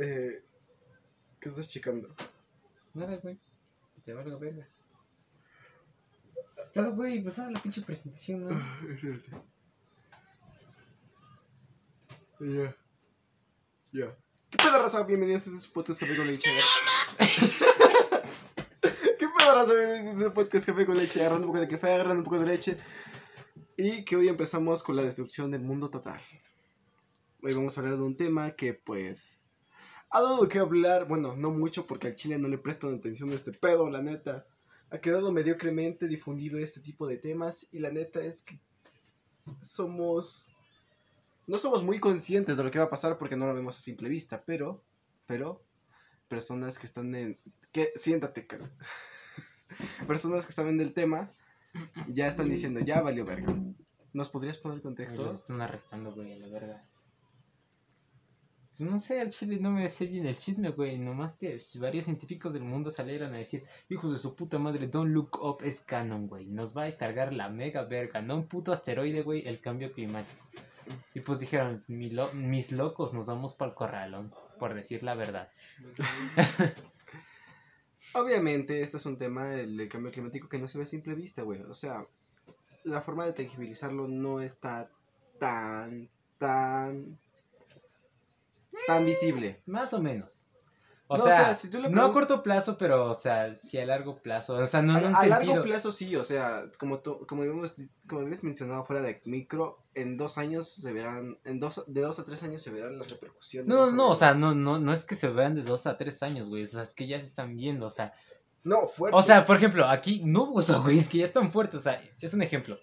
Eh, ¿Qué estás checando? Nada, güey. Te valga verga. Nada, güey, pues haz la pinche presentación, ¿no? Espérate. Ya. Ya. ¿Qué pedo, raza? Bienvenidos a este podcast Café con Leche. ¿Qué pedo, raza? Bienvenidos a este podcast Café con Leche. Agarrando un poco de café, agarrando un poco de leche. Y que hoy empezamos con la destrucción del mundo total. Hoy vamos a hablar de un tema que, pues. Ha dado qué hablar. Bueno, no mucho porque al chile no le prestan atención a este pedo, la neta. Ha quedado mediocremente difundido este tipo de temas. Y la neta es que. Somos no somos muy conscientes de lo que va a pasar porque no lo vemos a simple vista, pero, pero, personas que están en, que, siéntate, cara. personas que saben del tema ya están diciendo, ya valió verga. ¿Nos podrías poner contexto? Los están arrestando, güey, la verga. Pues no sé, al chile no me sé bien el chisme, güey. Nomás que varios científicos del mundo salieron a decir, hijos de su puta madre, don't look up es canon, güey. Nos va a cargar la mega verga, no un puto asteroide, güey, el cambio climático. Y pues dijeron, "Mi lo- mis locos, nos vamos para el corralón, por decir la verdad. Obviamente, este es un tema el del cambio climático que no se ve a simple vista, güey. O sea, la forma de tangibilizarlo no está tan, tan, tan visible. Más o menos. O, No, o sea, sea, si tú no a corto plazo, pero, o sea, sí a largo plazo. O sea, no en a, un a sentido... largo plazo sí, o sea, como tú, como habíamos, como habías mencionado fuera de micro, en dos años se verán, en dos, de dos a tres años se verán las repercusiones. No, no, o sea, no, no, no es que se vean de dos a tres años, güey. O sea, es que ya se están viendo, o sea. No, fuerte. O sea, por ejemplo, aquí no, o sea, güey, es que ya están fuertes, o sea, es un ejemplo.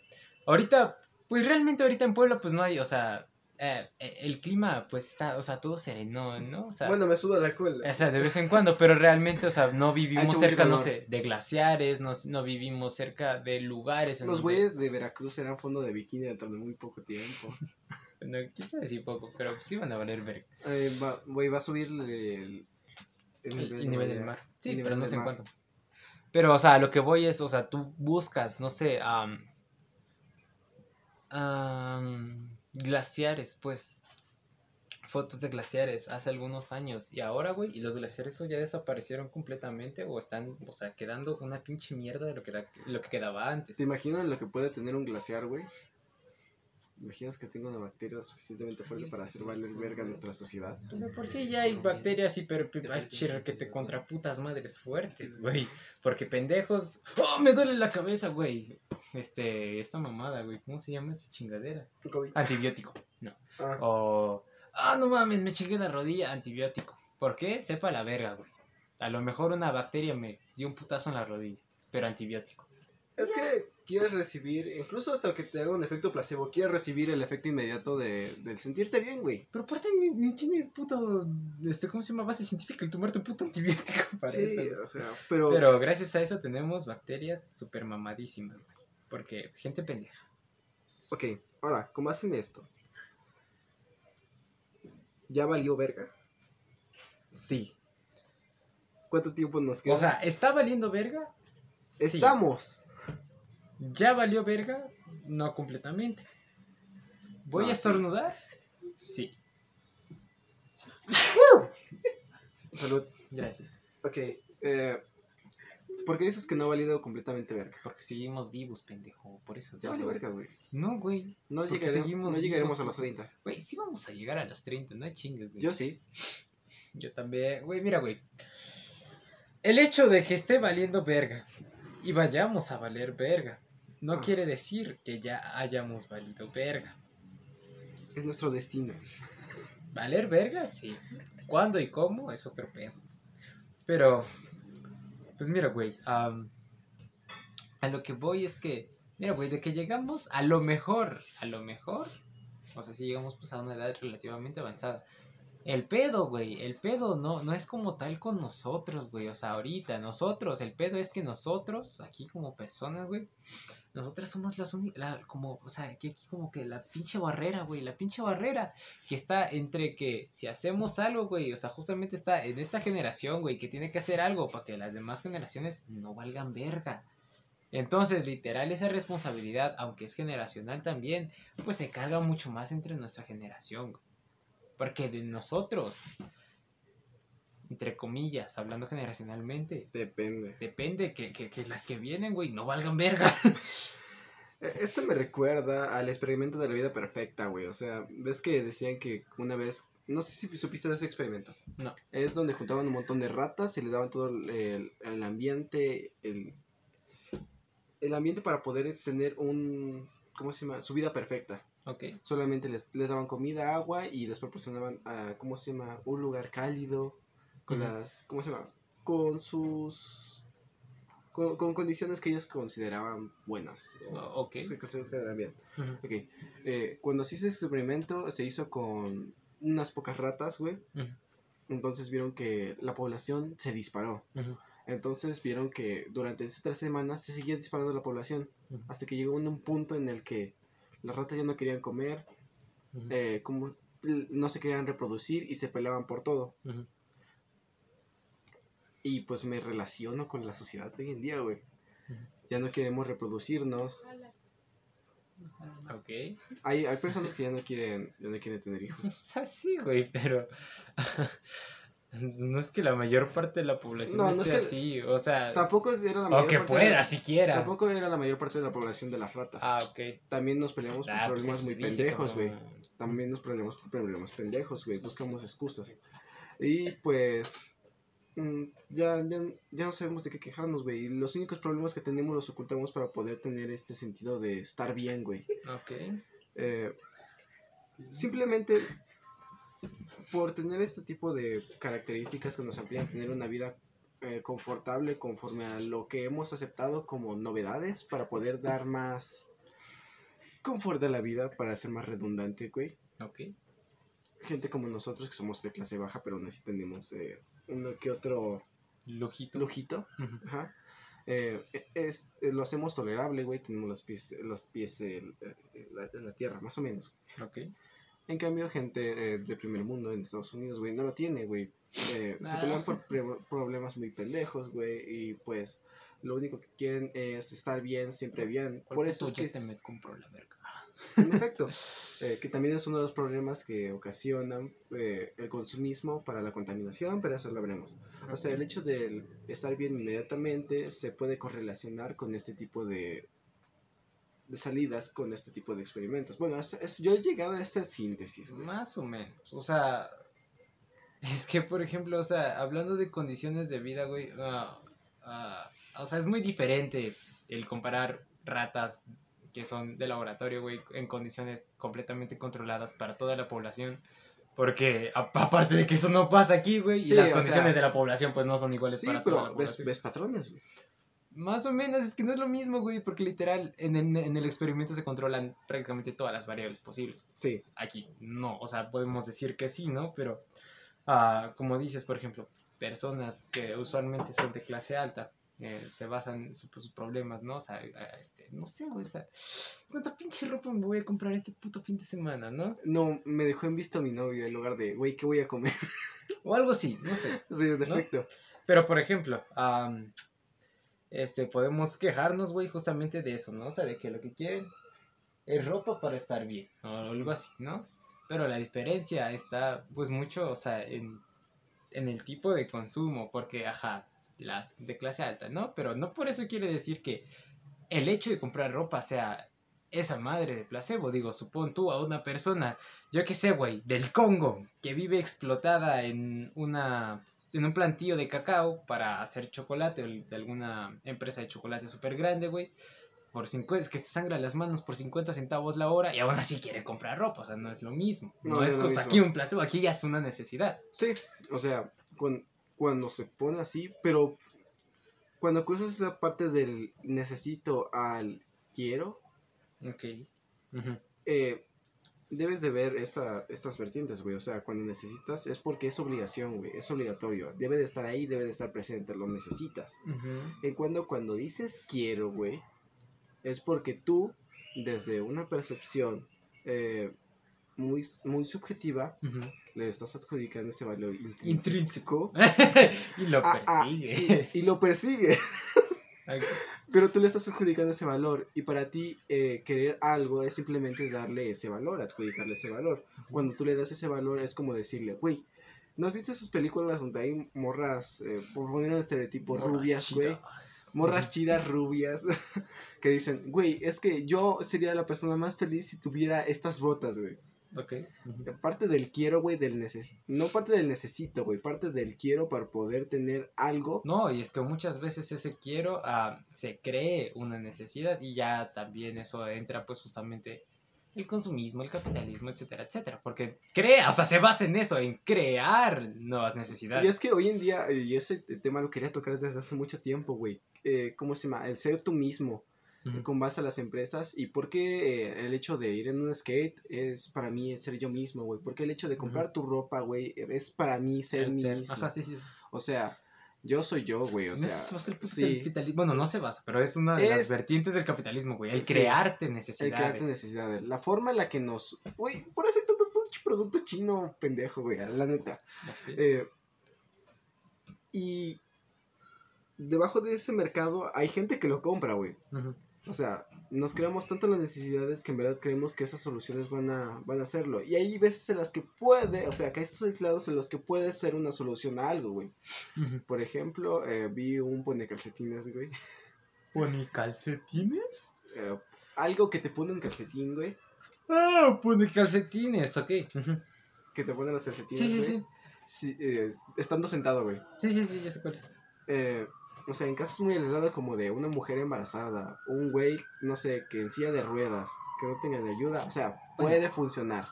Ahorita, pues realmente ahorita en Puebla, pues no hay, o sea, eh, eh, el clima, pues está, o sea, todo sereno, ¿no? O sea, bueno, me suda la cola. o sea, de vez en cuando, pero realmente, o sea, no vivimos cerca, no sé, de glaciares, no, no vivimos cerca de lugares. Los donde- güeyes de Veracruz serán fondo de bikini dentro de muy poco tiempo. No, quise decir poco, pero sí van a valer ver Eh, va, güey, va a subir el, el, el, el nivel del mar. Sí, pero nivel no sé en cuánto. Pero, o sea, lo que voy es, o sea, tú buscas, no sé, am, am, glaciares, pues. Fotos de glaciares hace algunos años. Y ahora, güey, y los glaciares ya desaparecieron completamente o están, o sea, quedando una pinche mierda de lo que, era- lo que quedaba antes. ¿Te imaginas lo que puede tener un glaciar, güey? ¿Imaginas que tenga una bacteria suficientemente fuerte para hacer valer verga nuestra sociedad? De por sí ya hay bacterias pero hay que te contra putas madres fuertes, güey. Porque pendejos. ¡Oh, me duele la cabeza, güey! Este, esta mamada, güey. ¿Cómo se llama esta chingadera? COVID. Antibiótico. No. Ah, O. Ah, no mames, me chingué la rodilla. Antibiótico. ¿Por qué? Sepa la verga, güey. A lo mejor una bacteria me dio un putazo en la rodilla. Pero antibiótico. es que quieres recibir, incluso hasta que te haga un efecto placebo, quieres recibir el efecto inmediato de, del sentirte bien, güey. Pero aparte ni, ni tiene puto. Este, ¿Cómo se llama? Base científica el tomarte un puto antibiótico. para Sí, eso, o sea, pero, Pero gracias a eso tenemos bacterias super mamadísimas, güey. Porque gente pendeja. Ok, ahora, ¿cómo hacen esto? ¿Ya valió verga? Sí. ¿Cuánto tiempo nos queda? O sea, ¿está valiendo verga? Sí. estamos. ¿Ya valió verga? No completamente. ¿Voy No, a estornudar? Sí. Salud. Gracias. Ok, eh, ¿por qué dices que no ha valido completamente verga? Porque seguimos vivos, pendejo. Por eso. Ya valió verga, güey. No, güey. No, llegaremos, no llegaremos vivos, a los porque- 30. Güey, sí vamos a llegar a los 30, no hay chingues, güey. Yo sí. Yo también. Güey, mira, güey. El hecho de que esté valiendo verga y vayamos a valer verga no Ah. quiere decir que ya hayamos valido verga. Es nuestro destino. ¿Valer verga? Sí. ¿Cuándo y cómo? Es otro pedo. Pero, pues mira, güey. am, a lo que voy es que, mira, güey, de que llegamos, a lo mejor, a lo mejor, o sea, si llegamos pues a una edad relativamente avanzada. El pedo, güey, el pedo no, no es como tal con nosotros, güey. O sea, ahorita, nosotros, el pedo es que nosotros, aquí como personas, güey, nosotras somos las únicas, como, o sea, que aquí como que la pinche barrera, güey, la pinche barrera que está entre que si hacemos algo, güey, o sea, justamente está en esta generación, güey, que tiene que hacer algo para que las demás generaciones no valgan verga. Entonces, literal, esa responsabilidad, aunque es generacional también, pues se carga mucho más entre nuestra generación. güey. Porque de nosotros, entre comillas, hablando generacionalmente, Depende. depende que, que, que las que vienen, güey, no valgan verga. Eh, Esto me recuerda al experimento de la vida perfecta, güey. O sea, ves que decían que una vez. No sé si supiste de ese experimento. No. Es donde juntaban un montón de ratas y le daban todo el, el- el ambiente. El, el ambiente para poder tener un. ¿Cómo se llama? Su vida perfecta. Solamente les, les daban comida, agua y les proporcionaban, ah, ¿cómo se llama? Un lugar cálido. Con las. ¿Cómo se llama? Con sus. Con, con condiciones que ellos consideraban buenas. O- ok. que consideraban bien. Ujú, Ok, eh, cuando se hizo ese experimento, se hizo con unas pocas ratas, güey. Entonces vieron que la población se disparó. Entonces vieron que durante esas tres semanas se seguía disparando la población. Hasta que llegó en un punto en el que las ratas ya no querían comer, eh, como no se querían reproducir y se peleaban por todo. Y pues me relaciono con la sociedad de hoy en día, güey. Ya no queremos reproducirnos. Ok. Hay, hay personas que ya no quieren, ya no quieren tener O hijos. sea, sí, güey, pero. No es que la mayor parte de la población No, no esté es que- así, o sea. Tampoco era la o mayor que parte de pueda, la- siquiera. Tampoco era la mayor parte de la población de las ratas. Ah, ok. También nos peleamos por Ah, pues problemas muy pendejos, güey. También nos peleamos por problemas pendejos, güey. Buscamos excusas. Y pues. mm, Ya, ya, ya no sabemos de qué quejarnos, güey. Y los únicos problemas que tenemos los ocultamos para poder tener este sentido de estar bien, güey. Ok. Eh, simplemente por tener este tipo de características que nos amplían tener una vida eh, confortable conforme a lo que hemos aceptado como novedades para poder dar más confort a la vida, para ser más redundante, güey. Ok. Gente como nosotros que somos de clase baja, pero aún así tenemos eh, uno que otro Lujito. lujito. Ajá. Eh, es, eh, lo hacemos tolerable, güey. Tenemos los pies, los pies en la, en la tierra, más o menos. Ok. En cambio, gente eh, de primer mundo en Estados Unidos, güey, no lo tiene, güey. Eh, se Ah. pelean por pre- problemas muy pendejos, güey. Y pues lo único que quieren es estar bien, siempre bien. ¿Cuál Por eso es que, es- me la verga. en efecto, eh, que también es uno de los problemas que ocasionan eh, el consumismo para la contaminación, pero eso lo veremos. O sea, el hecho de estar bien inmediatamente se puede correlacionar con este tipo de, de salidas, con este tipo de experimentos. Bueno, es- es- yo he llegado a esa síntesis, güey. Más o menos. O sea, es que, por ejemplo, o sea, hablando de condiciones de vida, güey, ah, ah, o sea, es muy diferente el comparar ratas que son de laboratorio, güey, en condiciones completamente controladas para toda la población. Porque a- aparte de que eso no pasa aquí, güey, y las condiciones sea, de la población pues no son iguales Sí, para toda la pero ves, población. ves patrones, güey. Más o menos, es que no es lo mismo, güey, porque literal en el, en el experimento se controlan prácticamente todas las variables posibles. Sí, Aquí no, o sea, podemos decir que sí, ¿no? Pero, ah, como dices, por ejemplo, personas que usualmente son de clase alta, eh, se basan en su- sus problemas, ¿no? O sea, este, no sé, güey, o sea, ¿cuánta pinche ropa me voy a comprar este puto fin de semana, no? no, me dejó en visto a mi novio en lugar de, güey, ¿qué voy a comer? O algo así, no sé. sí, en efecto. Pero, por ejemplo, am, este, podemos quejarnos, güey, justamente de eso, ¿no? O sea, de que lo que quieren es ropa para estar bien, o algo así, ¿no? Pero la diferencia está, pues, mucho, o sea, en, en el tipo de consumo, porque, ajá, las de clase alta, ¿no? Pero no por eso quiere decir que el hecho de comprar ropa sea esa madre de placebo. Digo, supón tú a una persona, yo qué sé, güey, del Congo, que vive explotada en una en un plantío de cacao para hacer chocolate o de alguna empresa de chocolate súper grande, güey. Por 50, es que se sangra las manos por 50 centavos la hora y aún así quiere comprar ropa, o sea, no es lo mismo. No, es cosa mismo. aquí un placebo, aquí ya es una necesidad. Sí, o sea, cuan- cuando se pone así, pero cuando cruzas esa parte del necesito al quiero, Ok. Ujú. eh, debes de ver esta, estas vertientes, güey. O sea, cuando necesitas es porque es obligación, güey. Es obligatorio. Debe de estar ahí, debe de estar presente. Lo necesitas. Ujú. En cuando, cuando dices quiero, güey, es porque tú, desde una percepción eh, muy, muy subjetiva, Ujú. le estás adjudicando ese valor intrínseco. Intrínseco. y lo a- a- persigue. y, y lo persigue. Pero tú le estás adjudicando ese valor. Y para ti, eh, querer algo es simplemente darle ese valor, adjudicarle ese valor. Cuando tú le das ese valor, es como decirle, güey, ¿No has visto esas películas donde hay morras, eh, por poner un estereotipo, Morras rubias, güey? Morras chidas, rubias, que dicen, güey, es que yo sería la persona más feliz si tuviera estas botas, güey. Ok. Parte del quiero, güey, del neces... No parte del necesito, güey, parte del quiero para poder tener algo. No, y es que muchas veces ese quiero ah, se cree una necesidad y ya también eso entra pues justamente el consumismo, el capitalismo, etcétera, etcétera. Porque crea, o sea, se basa en eso, en crear nuevas necesidades. Y es que hoy en día, eh, y ese tema lo quería tocar desde hace mucho tiempo, güey. Eh, ¿Cómo se llama? El ser tú mismo. Con base a las empresas y por qué eh, el hecho de ir en un skate es para mí es ser yo mismo, güey. Porque el hecho de comprar tu ropa, güey, es para mí ser El mí ser- mismo. Ajá, sí, sí. O sea, yo soy yo, güey. O sea, se basa el sí. capitalismo. Bueno, no se basa, pero es una de las Es- vertientes del capitalismo, güey. El Sí. crearte El necesidades. crearte necesidades. La forma en la que nos. Güey, por eso hay tanto pinche producto chino pendejo, güey, la neta. Así es. Eh, y debajo de ese mercado hay gente que lo compra, güey. Ujú. O sea, nos creamos tanto las necesidades que en verdad creemos que esas soluciones van a, van a hacerlo. Y hay veces en las que puede, o sea, que hay estos aislados en los que puede ser una solución a algo, güey. Por ejemplo, eh, vi un pone calcetines, güey. ¿Pone calcetines? Eh, algo que te pone un calcetín, güey. Ah, pone calcetines, ok. Que te pone los calcetines, Sí, sí, güey. sí. Sí, eh, estando sentado, güey. Sí, sí, sí, ya sé cuál es. Eh, o sea, en casos muy aislados como de una mujer embarazada, un güey, no sé, que en silla de ruedas, que no tenga de ayuda, o sea, puede funcionar.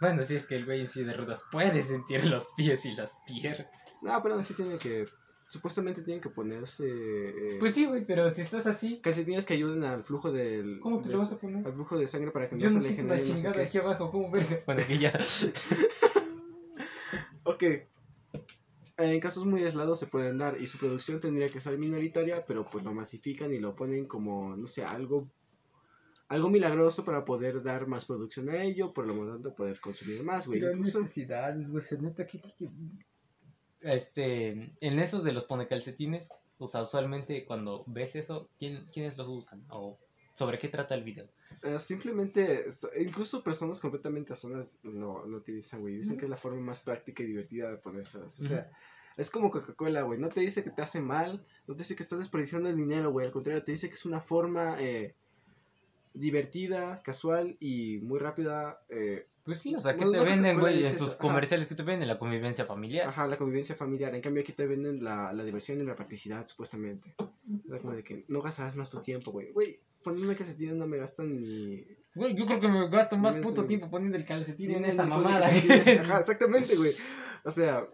Bueno, si es que el güey en sí de ruedas puede sentir los pies y las piernas. No, pero sí tiene que, supuestamente tienen que ponerse eh, Pues sí, güey, pero si estás así, calcetines que ayuden al flujo del, ¿cómo te lo vas a poner? al flujo de sangre para que no Yo se le genere no sé aquí abajo, ¿cómo verga? Bueno, aquí ya. Ok. En casos muy aislados se pueden dar y su producción tendría que ser minoritaria, pero pues lo masifican y lo ponen como, no sé, algo algo milagroso para poder dar más producción a ello, por lo tanto poder consumir más, güey. Pero Incluso- necesidades, güey, se neta que, que- que- Este, en esos de los pone calcetines, o sea, usualmente cuando ves eso, ¿quién, ¿quiénes los usan? ¿O sobre qué trata el video? Eh, simplemente, so- incluso personas completamente sanas lo, lo utilizan, güey. Dicen que es la forma más práctica y divertida de ponérselas. O sea, es como Coca-Cola, güey. No te dice que te hace mal, no te dice que estás desperdiciando el dinero, güey. Al contrario, te dice que es una forma eh, divertida, casual y muy rápida. eh, Pues sí, o sea, ¿qué No, te no, venden, güey, en sus eso, comerciales? ¿Qué te venden? La convivencia familiar. ajá, la convivencia familiar. En cambio, aquí te venden la, la diversión y la practicidad, supuestamente. O sea, como de que no gastarás más tu tiempo, güey. Güey, poniéndome calcetines no me gastan ni. Güey, yo creo que me gasto más puto tiempo poniendo el calcetín en esa mamada. Ajá, exactamente, güey. O sea,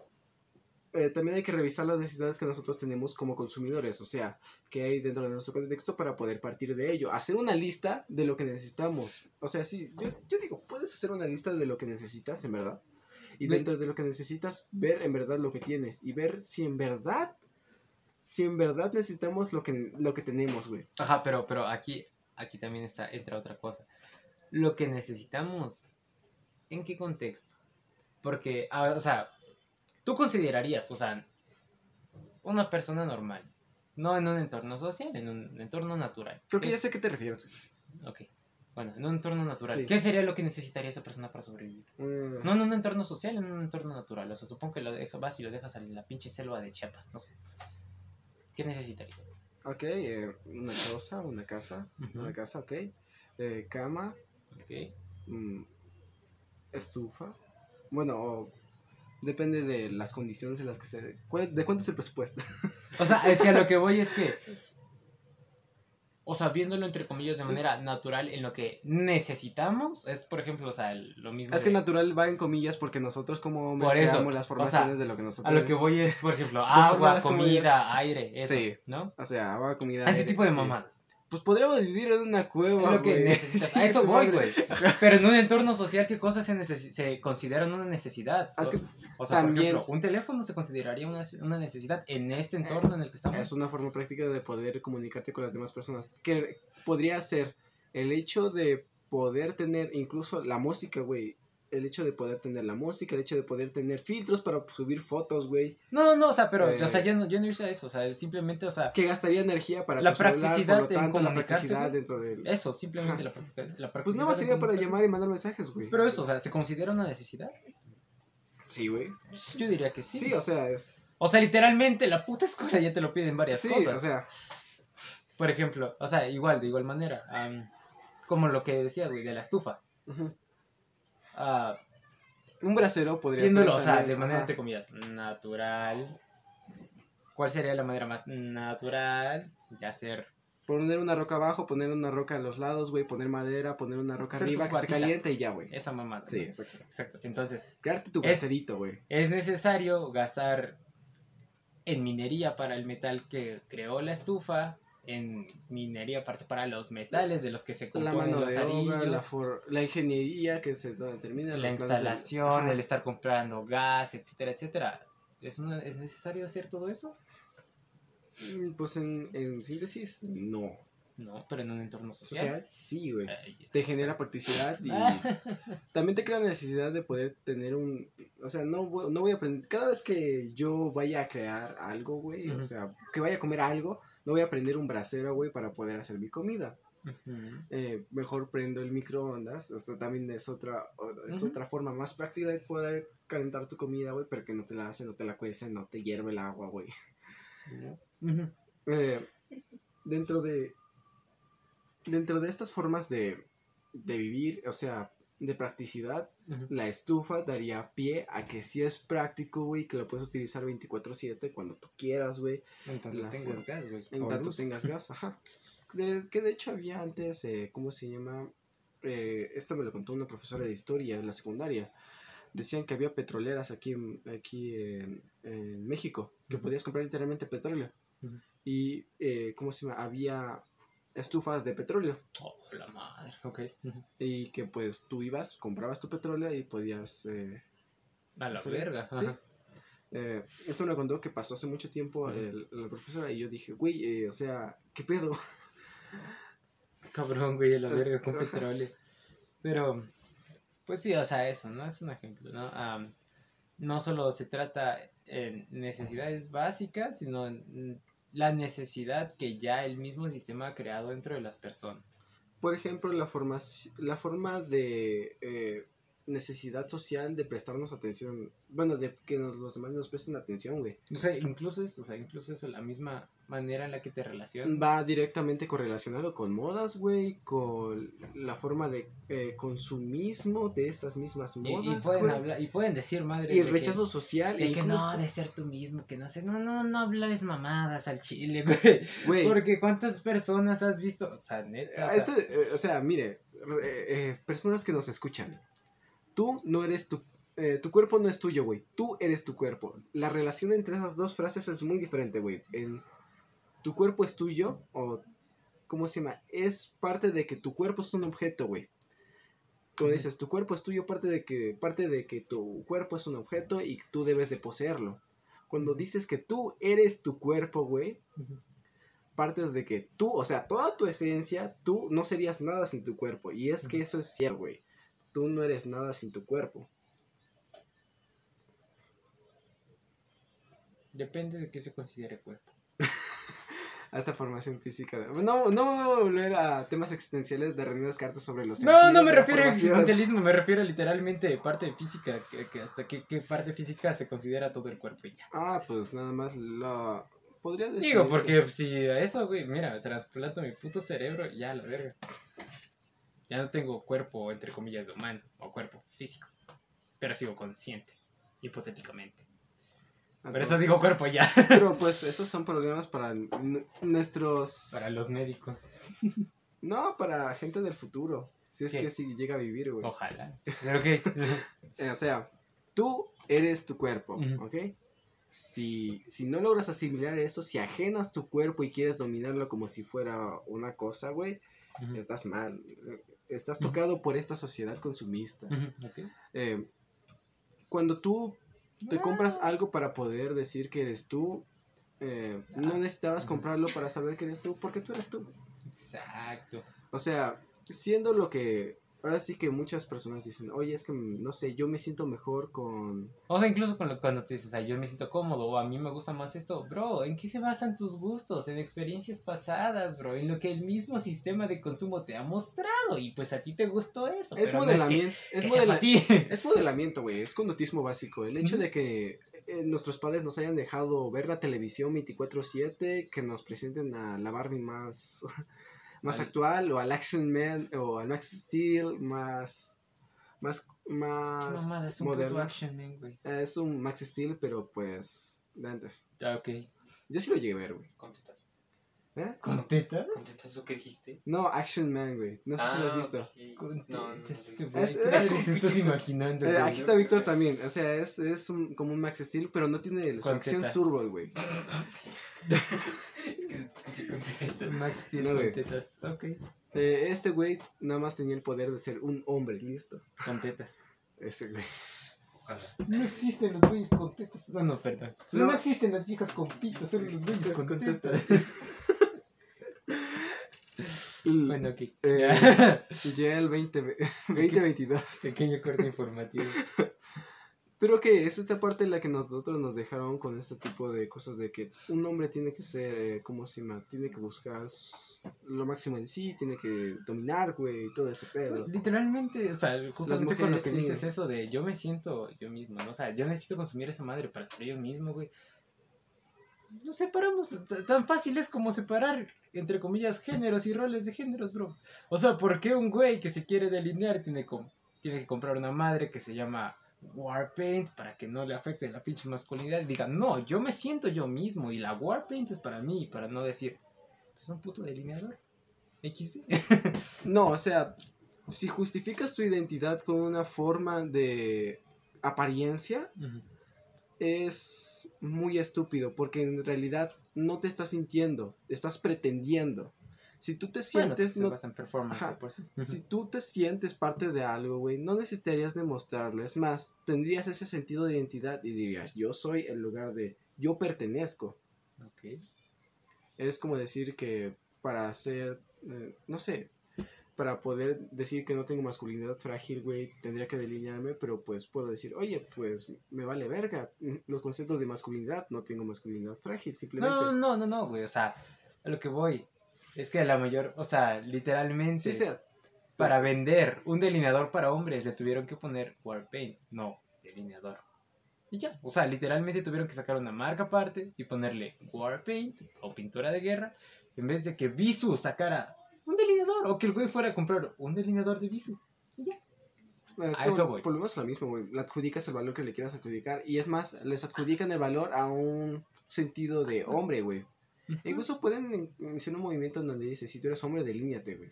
eh, también hay que revisar las necesidades que nosotros tenemos como consumidores. O sea, que hay dentro de nuestro contexto para poder partir de ello. Hacer una lista de lo que necesitamos. O sea, sí, yo, yo digo, puedes hacer una lista de lo que necesitas, en verdad. Y dentro de lo que necesitas, ver en verdad lo que tienes. Y ver si en verdad, si en verdad necesitamos lo que, lo que tenemos, güey. Ajá, pero, pero aquí, aquí también está, entra otra cosa. Lo que necesitamos, ¿en qué contexto? Porque, ah, o sea, tú considerarías, o sea, una persona normal, no en un entorno social, en un entorno natural. Creo que ¿Qué- ya sé a qué te refieres. Ok, bueno, en un entorno natural. Sí. ¿Qué sería lo que necesitaría esa persona para sobrevivir? Mm, No en un entorno social, en un entorno natural. O sea, supongo que lo deja, vas y lo dejas en la pinche selva de Chiapas, no sé. ¿Qué necesitaría? Ok, eh, una cosa, una casa. Una casa, ok. Eh, cama, Ok. mm, estufa. Bueno, o- depende de las condiciones en las que se... ¿cuál- ¿De cuánto es el presupuesto? O sea, es que a lo que voy es que. O sea, viéndolo entre comillas de manera natural, en lo que necesitamos, es por ejemplo, o sea, el- lo mismo. Es que natural va en comillas porque nosotros como creamos las o sea, formaciones de lo que nosotros... A lo que voy es, por ejemplo, agua, comida, aire, eso, Sí. ¿no? O sea, agua, comida... Ese aire, tipo de sí. mamadas. Pues podríamos vivir en una cueva, Es lo que necesitas. Sí, A eso voy, güey. Pero en un entorno social, ¿qué cosas se, se consideran una necesidad? Es que o sea, también- por ejemplo, un teléfono se consideraría una, una necesidad en este entorno en el que estamos. Es una forma práctica de poder comunicarte con las demás personas. Que podría ser el hecho de poder tener incluso la música, güey. El hecho de poder tener la música, el hecho de poder tener filtros para subir fotos, güey. No, no, o sea, pero, Eh, o sea, yo no, yo no hice eso, o sea, simplemente, o sea, Que gastaría energía para La practicidad por lo tanto, la practicidad dentro del... eso, simplemente la, práctica- la Pues practicidad nada más sería para llamar y mandar mensajes, güey. Pero eso, o sea, ¿se considera una necesidad? Sí, güey. Yo diría que sí. Sí, o sea, es... O sea, literalmente, la puta escuela ya te lo piden varias Sí, cosas. o sea, Por ejemplo, o sea, igual, de igual manera. como lo que decías, güey, de la estufa. ujú. Ah, un brasero podría viéndolo, ser o sea, de manera ajá. entre comillas, natural. ¿Cuál sería la manera más natural de hacer? Poner una roca abajo, poner una roca a los lados, güey, poner madera, poner una roca Hacer arriba que se caliente y ya, güey. Esa mamada. Sí, exacto. Exacto. Entonces, Crearte tu braserito, güey. es necesario gastar en minería para el metal que creó la estufa, en minería aparte para los metales de los que se La componen mano los de obra, la, for- la ingeniería que se determina. la instalación, el estar comprando gas, etcétera, etcétera. ¿Es, una- ¿Es necesario hacer todo eso? Mm, Pues en, en síntesis, no. No, pero en un entorno social. Social, sí, güey. Te genera practicidad y también te crea la necesidad de poder tener un... O sea, no, voy- no voy a aprender... Cada vez que yo vaya a crear algo, güey, o sea, que vaya a comer algo, no voy a prender un brasero, güey, para poder hacer mi comida. Eh, mejor prendo el microondas. Esto también es otra, es otra forma más práctica de poder calentar tu comida, güey, pero que no te la hace, no te la cuece, no te hierve el agua, güey. Eh, dentro de dentro de estas formas de, de vivir, o sea, de practicidad, la estufa daría pie a que si es práctico, güey, que lo puedes utilizar 24/7 cuando tú quieras, güey, En tanto tengas gas, güey. en tanto tengas gas, ajá. De- que de hecho había antes, eh, ¿cómo se llama? Eh, esto me lo contó una profesora de historia en la secundaria. Decían que había petroleras aquí, en- aquí en, en México, que podías comprar literalmente petróleo. Y, eh, ¿cómo se llama? Había estufas de petróleo. Oh, la madre. Ok. Y que pues tú ibas, comprabas tu petróleo y podías... eh, A la hacer- verga. Sí. ajá. Eh, esto me lo contó que pasó hace mucho tiempo Ujú. el- la profesora y yo dije, güey, eh, o sea, ¿qué pedo? Cabrón, güey, a la verga con petróleo. Pero, pues sí, o sea, eso, ¿no? Es un ejemplo, ¿no? Am, no solo se trata en necesidades básicas, sino en la necesidad que ya el mismo sistema ha creado dentro de las personas. Por ejemplo, la, forma, la forma de eh, necesidad social de prestarnos atención. Bueno, de que nos- los demás nos presten atención, güey. O sea, incluso eso, o sea, incluso eso, la misma manera en la que te relacionas. Va directamente correlacionado con modas, güey, con la forma de eh, consumismo de estas mismas Y, y modas, pueden güey. hablar, y pueden decir, madre, Y que- rechazo social. de e que no, de ser tú mismo, que no sé, no, no, no hables mamadas al chile, güey. güey, Porque cuántas personas has visto, o sea, neta, o sea, Este, eh, o sea, mire, re- eh, personas que nos escuchan, tú no eres tu, eh, tu cuerpo no es tuyo, güey, tú eres tu cuerpo. La relación entre esas dos frases es muy diferente, güey. En tu cuerpo es tuyo o, ¿cómo se llama? Es parte de que tu cuerpo es un objeto, güey. Como dices, tu cuerpo es tuyo, parte de que parte de que tu cuerpo es un objeto y tú debes de poseerlo. Cuando dices que tú eres tu cuerpo, güey, partes de que tú, o sea, toda tu esencia, tú no serías nada sin tu cuerpo. Y es que eso es cierto, güey. Tú no eres nada sin tu cuerpo. depende de qué se considere cuerpo. A esta formación física. de- No, no voy a volver a temas existenciales de René Descartes sobre los No, no me la refiero a existencialismo, me refiero literalmente parte física, que, que hasta qué, qué parte física se considera todo el cuerpo y ya. Ah, pues nada más lo... Podría decir... Digo, porque si a eso, güey, mira, trasplanto mi puto cerebro y ya, la verga. Ya no tengo cuerpo, entre comillas, de humano, o cuerpo físico. Pero sigo consciente, hipotéticamente. Por eso digo cuerpo ya. Pero pues esos son problemas para nuestros... Para los médicos. No, para gente del futuro. Si es ¿Qué? que si llega a vivir, güey. Ojalá. Pero ok. Eh, o sea, tú eres tu cuerpo, Ujú. ¿ok? Si, si no logras asimilar eso, si ajenas tu cuerpo y quieres dominarlo como si fuera una cosa, güey, estás mal. Estás tocado por esta sociedad consumista. Eh, cuando tú te compras Ah. algo para poder decir que eres tú, eh, no Ah. necesitabas comprarlo para saber que eres tú, porque tú eres tú. Exacto. O sea, siendo lo que ahora sí que muchas personas dicen, oye, es que, no sé, yo me siento mejor con... O sea, incluso con lo- cuando te dices, "Ay, yo me siento cómodo o a mí me gusta más esto, bro, ¿en qué se basan tus gustos? En experiencias pasadas, bro, en lo que el mismo sistema de consumo te ha mostrado y pues a ti te gustó eso. Es pero no es que- modelamiento, es, modela- modelamiento, güey, es conductismo básico. El hecho de que eh, nuestros padres nos hayan dejado ver la televisión 24/7, que nos presenten a la Barbie más, más Al- actual, o al Action Man, o al Max Steel más... Más, más es un moderno. action man, güey. Eh, Es un Max Steel, pero pues de antes. Ah, ok. Yo sí lo llegué a ver, güey. Con tetas. ¿Eh? ¿Con tetas? ¿Con tetas o qué dijiste? No, Action Man, güey. No sé si lo has Ah, visto. ok. Con No, no, no, tetas, no, este no. Es- ¿Qué es estás imaginando, Eh, güey? aquí está Víctor también. O sea, es, es un, como un Max Steel, pero no tiene su acción turbo, güey. Max Steel No, tetas. Ok. Eh, este güey nada más tenía el poder de ser un hombre, listo. Con tetas. Ese güey. No existen los güeyes con tetas. No, no, perdón. No, No. existen las viejas con pito, solo los güeyes con, Con tetas. L- bueno, ok. Eh, Ya. Ya el 20, 2022. Pequeño corte informativo. Pero que es esta parte en la que nosotros nos dejaron con este tipo de cosas de que un hombre tiene que ser, eh, ¿cómo se llama? Tiene que buscar lo máximo en sí, tiene que dominar, güey, y todo ese pedo. Literalmente, o sea, justamente con lo que tienen- dices eso de yo me siento yo mismo, ¿no? O sea, yo necesito consumir esa madre para ser yo mismo, güey. Nos separamos, tan fácil es como separar, entre comillas, géneros y roles de géneros, bro. O sea, ¿por qué un güey que se quiere delinear tiene, tiene que comprar una madre que se llama Warpaint para que no le afecte la pinche masculinidad? Y diga, no, yo me siento yo mismo y la Warpaint es para mí, para no decir, es un puto delineador. XD. No, o sea, si justificas tu identidad con una forma de apariencia, es muy estúpido porque en realidad no te estás sintiendo, estás pretendiendo. Si tú te Bueno, sientes, pues se no- en performance Ajá. por sí. si tú te sientes parte de algo, güey, no necesitarías demostrarlo. Es más, tendrías ese sentido de identidad y dirías, yo soy en lugar de yo pertenezco. Ok. Es como decir que para hacer, eh, no sé, para poder decir que no tengo masculinidad frágil, güey, tendría que delinearme, pero pues puedo decir, oye, pues me vale verga. Los conceptos de masculinidad, no tengo masculinidad frágil, simplemente. No, no, no, no, güey. O sea, a lo que voy es que a la mayor, o sea, literalmente, Sí, sea, para vender un delineador para hombres le tuvieron que poner Warpaint, no delineador. Y ya, o sea, literalmente tuvieron que sacar una marca aparte y ponerle Warpaint o pintura de guerra en vez de que Visu sacara un delineador o que el güey fuera a comprar un delineador de Visu. Y ya. Es A eso voy. Volvemos a lo mismo, güey. Le adjudicas el valor que le quieras adjudicar. Y es más, les adjudican el valor a un sentido de hombre, güey. E incluso pueden iniciar un movimiento en donde dice, si tú eres hombre, delíneate, güey.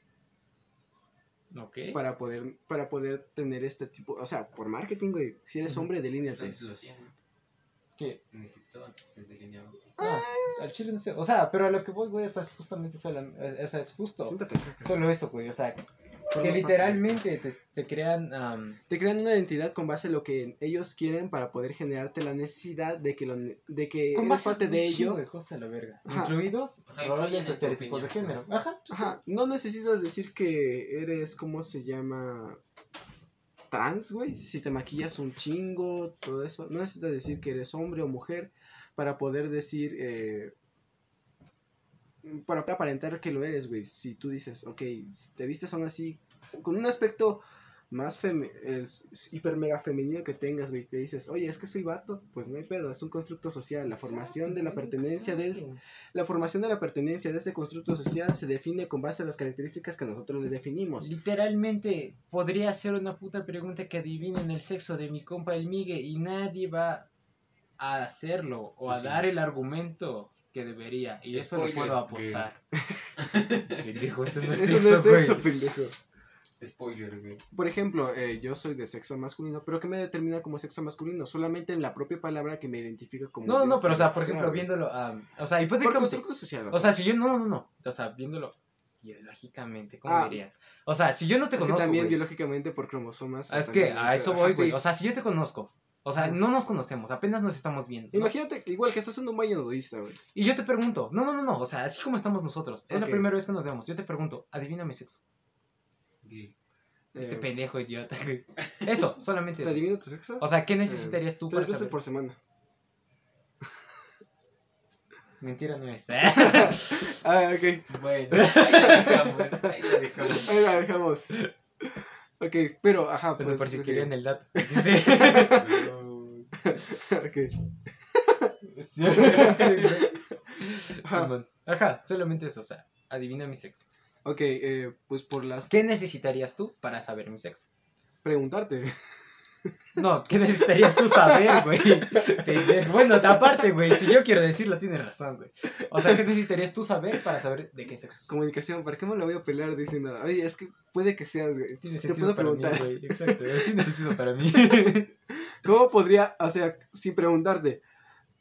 Ok. Para poder, para poder tener este tipo, o sea, por marketing, güey. Si eres hombre, delíneate. Antes lo hacían, ¿no? ¿Qué? En Egipto antes se delineaba. Ah, al chile no sé. O sea, pero a lo que voy, güey, o sea, es justamente solo, o sea, es justo. Siéntate. Solo eso, güey. O sea, que literalmente te, te crean. Te crean una identidad con base a lo que ellos quieren para poder generarte la necesidad de que, lo, de que con eres base parte en de ello. de cosas a la verga. Ajá. Incluidos Ajá, roles en tu estereotipos de género. pues. Ajá, pues, Ajá, no necesitas decir que eres, ¿cómo se llama? Trans, güey. Si te maquillas un chingo, todo eso. No necesitas decir que eres hombre o mujer para poder decir, eh, para aparentar que lo eres, güey. Si tú dices, ok, si te vistes aún así, con un aspecto más el hiper mega femenino que tengas, güey, te dices, oye, es que soy vato, pues no hay pedo, es un constructo social. La formación de la pertenencia del la formación de la pertenencia de este constructo social se define con base a las características que nosotros le definimos. Literalmente podría ser una puta pregunta que adivinen el sexo de mi compa el Migue y nadie va a hacerlo o a Pues sí. dar el argumento que debería. Y eso lo Spoiler, puedo apostar. Pendejo, eso no es Eso sexo, no es güey. sexo, pendejo. Spoiler, güey. Por ejemplo, eh, yo soy de sexo masculino, pero ¿qué me determina como sexo masculino? Solamente en la propia palabra que me identifica como. No, no, pero o sea, por ejemplo, viéndolo, o sea, hipotéticamente, social. o sea, si yo, no, no, no, o sea, viéndolo biológicamente, ¿cómo Ah. diría? O sea, si yo no te conozco, también güey, biológicamente por cromosomas. es que a eso voy, güey, sí. o sea, si yo te conozco, o sea, no nos conocemos, apenas nos estamos viendo, ¿no? Imagínate, igual que estás en un baño nudista, güey. y yo te pregunto, no, no, no, no, o sea, así como estamos nosotros, es la primera vez que nos vemos, yo te pregunto, adivina mi sexo, Gay. Este Eh, pendejo idiota, güey. Eso, solamente ¿Te eso. adivino tu sexo? O sea, ¿qué necesitarías tú para Tres veces saber? por semana. Mentira no es. Ah, ok. Bueno, ahí la dejamos, ahí la dejamos. Ahí la dejamos. Ok, pero, ajá, pues. por si sí. querían el dato. Sí. Sí. Ajá. Solamente eso, o sea, adivina mi sexo. Ok, eh, pues por las. ¿Qué necesitarías tú para saber mi sexo? Preguntarte. No, ¿qué necesitarías tú saber, güey? Bueno, aparte, güey, si yo quiero decirlo, tienes razón, güey. O sea, ¿qué necesitarías tú saber para saber de qué sexo? Comunicación, ¿para qué me la voy a pelear diciendo? Oye, es que puede que seas, güey. Tiene Te sentido puedo para preguntar. mí, güey. Exacto, güey, tiene sentido para mí. ¿Cómo podría, o sea, sin preguntarte,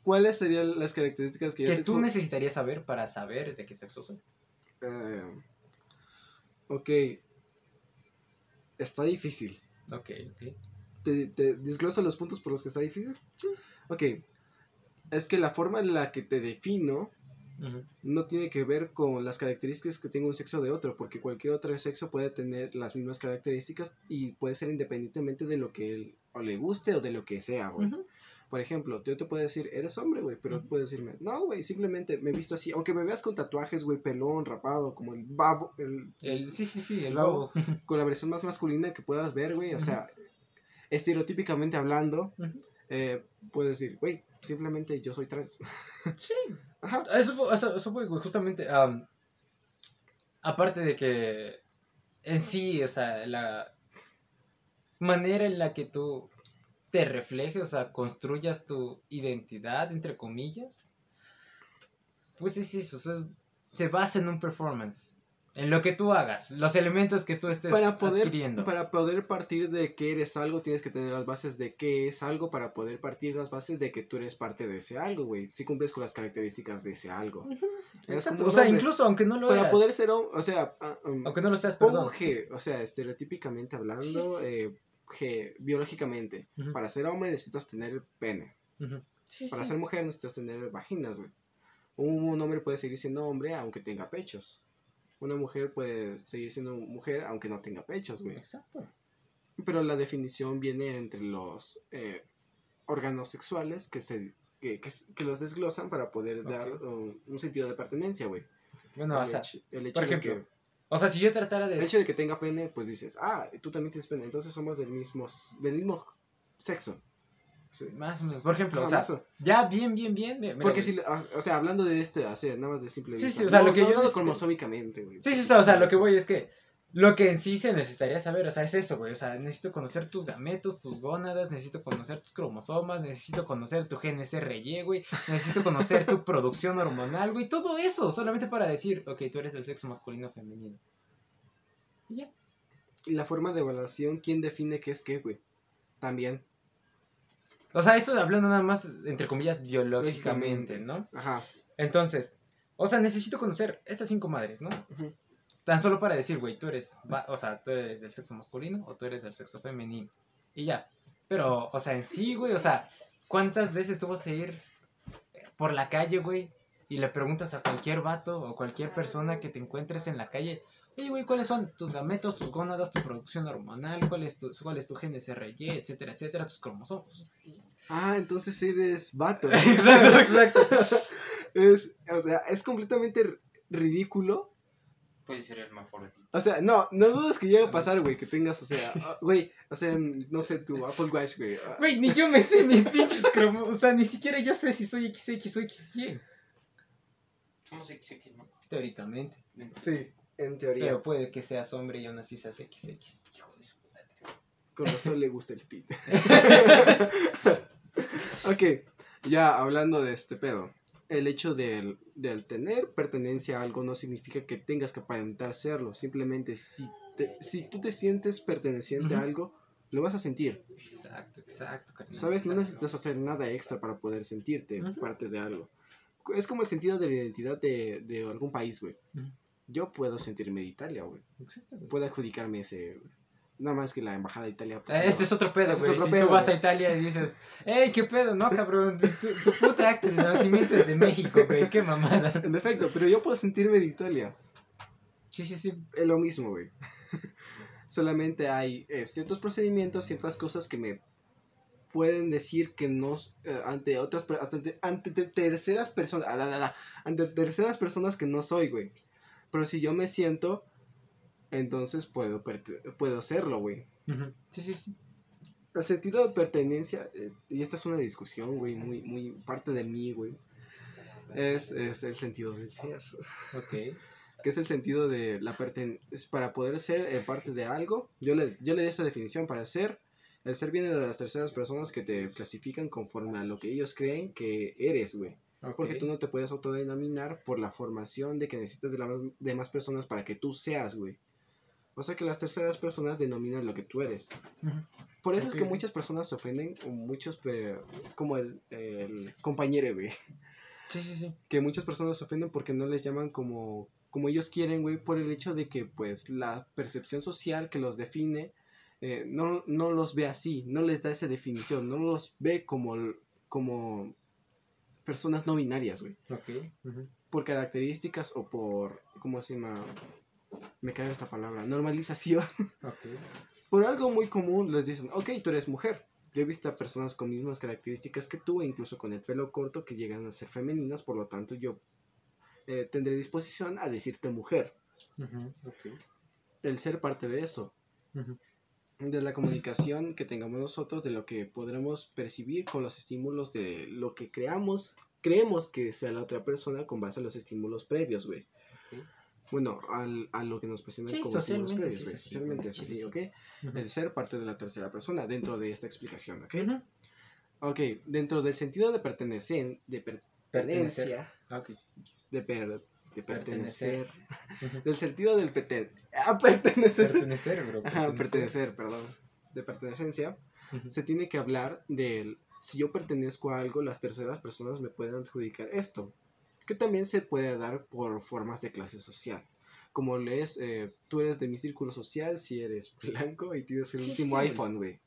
cuáles serían las características que yo que tú necesitarías saber para saber de qué sexo soy. Eh, ok. Está difícil. Ok, ok. ¿Te, te desgloso los puntos por los que está difícil? Ok. Es que la forma en la que te defino no tiene que ver con las características que tenga un sexo de otro, porque cualquier otro sexo puede tener las mismas características y puede ser independientemente de lo que él o le guste o de lo que sea, güey. Por ejemplo, yo te puedo decir, eres hombre, güey, pero Ujú. puedes decirme, no, güey, simplemente me he visto así, aunque me veas con tatuajes, güey, pelón, rapado, como el babo, el, El, sí, sí, sí, el babo. con la versión más masculina que puedas ver, güey, o sea, estereotípicamente hablando, eh, puedes decir, güey, simplemente yo soy trans. Sí, Ajá. Eso, eso, eso fue, güey, justamente. am, aparte de que en sí, o sea, la manera en la que tú te reflejes, o sea, construyas tu identidad, entre comillas, pues es eso, o sea, es- se basa en un performance. En lo que tú hagas, los elementos que tú estés Para poder, adquiriendo. para poder partir de que eres algo, tienes que tener las bases de qué es algo para poder partir las bases de que tú eres parte de ese algo, güey. Si cumples con las características de ese algo. Como O sea, incluso aunque no lo Para eras, poder ser, o sea, ah, um, aunque no lo seas, pongo perdón. G, o sea, estereotípicamente hablando, eh, G, biológicamente. Para ser hombre necesitas tener pene. Sí, Para sí. ser mujer necesitas tener vaginas, güey. Un, un hombre puede seguir siendo hombre aunque tenga pechos. Una mujer puede seguir siendo mujer aunque no tenga pechos, güey. Exacto. Pero la definición viene entre los eh, órganos sexuales que se que, que, que los desglosan para poder dar um, un sentido de pertenencia, güey. Bueno, el, o sea, hecho, el hecho por de ejemplo, que o sea, si yo tratara de... el hecho de que tenga pene, pues dices, ah, tú también tienes pene, entonces somos del mismo del mismo sexo. Sí. Más o menos. Por ejemplo, o sea, o- ya bien, bien, bien. mira, porque güey. si, ah, o sea, hablando de este, o sea, nada más de simple Sí, vista, sí, o sea, no- lo que no yo necesito- cromosómicamente, güey. Sí, sí, o sea, lo que voy es que lo que en sí se necesitaría saber, o sea, es eso, güey. O sea, necesito conocer tus gametos, tus gónadas, necesito conocer tus cromosomas, necesito conocer tu GNSRY, güey. Necesito conocer tu producción hormonal, güey. Todo eso, solamente para decir, ok, tú eres del sexo masculino o femenino. Y ya. Y la forma de evaluación, ¿quién define qué es qué, güey? También. O sea, esto hablando nada más, entre comillas, biológicamente, ¿no? Ajá. Entonces, o sea, necesito conocer estas cinco madres, ¿no? Ujú. Tan solo para decir, güey, tú eres, o sea, tú eres del sexo masculino o tú eres del sexo femenino. Y ya. Pero, o sea, en sí, güey, o sea, ¿cuántas veces tú vas a ir por la calle, güey? Y le preguntas a cualquier vato o cualquier persona que te encuentres en la calle, oye, güey, ¿cuáles son tus gametos, tus gónadas, tu producción hormonal, cuál es tu, cuál es tu GNSRY, etcétera, etcétera, tus cromosomas? Ah, entonces eres vato. exacto, exacto. es, o sea, es completamente ridículo. Puede ser hermafrodita. O sea, no, no dudes que llegue a pasar, güey, que tengas, o sea, ah, güey, o sea, no sé, tu Apple Watch, güey. ah, Güey, ni yo me sé mis pinches cromos. O sea, ni siquiera yo sé si soy XX o XY. Somos XX, ¿no? Teóricamente. Sí, en teoría. Pero puede que seas hombre y aún así seas XX. Hijo de su madre. Con razón le gusta el pit. ok, ya hablando de este pedo. El hecho del, del tener pertenencia a algo no significa que tengas que aparentar serlo. Simplemente si, te- si tú te sientes perteneciente a algo, lo vas a sentir. Exacto, exacto, carnal. ¿Sabes? No necesitas hacer nada extra para poder sentirte parte de algo. Es como el sentido de la identidad de, de algún país, güey. Yo puedo sentirme de Italia, güey. Exacto, güey. Puedo adjudicarme ese... Nada más que la embajada de Italia. pues, Eh, no. Este es otro pedo, güey. si pedo, tú vas güey. a Italia y dices, ¡Ey, qué pedo! No, cabrón. Tu, tu- puta acta de nacimiento es de México, güey. ¡Qué mamada! En efecto, pero yo puedo sentirme de Italia. Sí, sí, sí. Es lo mismo, güey. Solamente hay eh, ciertos procedimientos, ciertas cosas que me pueden decir que no eh, ante otras ante, ante te- terceras personas, ah, ante terceras personas que no soy, güey. Pero si yo me siento, entonces puedo puedo serlo, güey. Sí, sí, sí. El sentido de pertenencia, eh, y esta es una discusión, güey, muy, muy parte de mí, güey. Es, es el sentido del ser. Ok. que es el sentido de la pertenencia. Para poder ser eh, parte de algo, yo le, yo le di esta definición para ser. El ser viene de las terceras personas que te clasifican conforme a lo que ellos creen que eres, güey. Porque tú no te puedes autodenominar por la formación de que necesitas de las demás personas para que tú seas, güey. O sea que las terceras personas denominan lo que tú eres. Por eso es que muchas personas se ofenden, o muchos, como el, el compañero, güey. Sí, sí, sí. que muchas personas se ofenden porque no les llaman como, como ellos quieren, güey, por el hecho de que, pues, la percepción social que los define eh, no, no los ve así, no les da esa definición, no los ve como, como personas no binarias, güey, Ok. por características o por, ¿cómo se llama? Me cae esta palabra, normalización. Por algo muy común les dicen, ok, tú eres mujer. Yo he visto a personas con mismas características que tú, e incluso con el pelo corto, que llegan a ser femeninas, por lo tanto yo eh, tendré disposición a decirte mujer. El ser parte de eso, de la comunicación que tengamos nosotros, de lo que podremos percibir con los estímulos de lo que creamos, creemos que sea la otra persona con base a los estímulos previos, güey. Bueno, al, a lo que nos presentan Sí, como socialmente previos, sí es güey. así, Socialmente es Sí, así, sí. ¿ok? Ujú. El ser parte de la tercera persona dentro de esta explicación, ¿ok? Ujú. Ok, dentro del sentido de pertenecer, de pertenencia, Ok. de, per- de pertenecer, Pertenecer. Del sentido del peten, ah, pertenecer, Pertenecer, bro. Ajá, pertenecer, perdón, de pertenencia, Ujú. se tiene que hablar del, si yo pertenezco a algo, las terceras personas me pueden adjudicar esto, que también se puede dar por formas de clase social. Como lees, eh, tú eres de mi círculo social si eres blanco y tienes el Sí, último sí, iPhone, güey.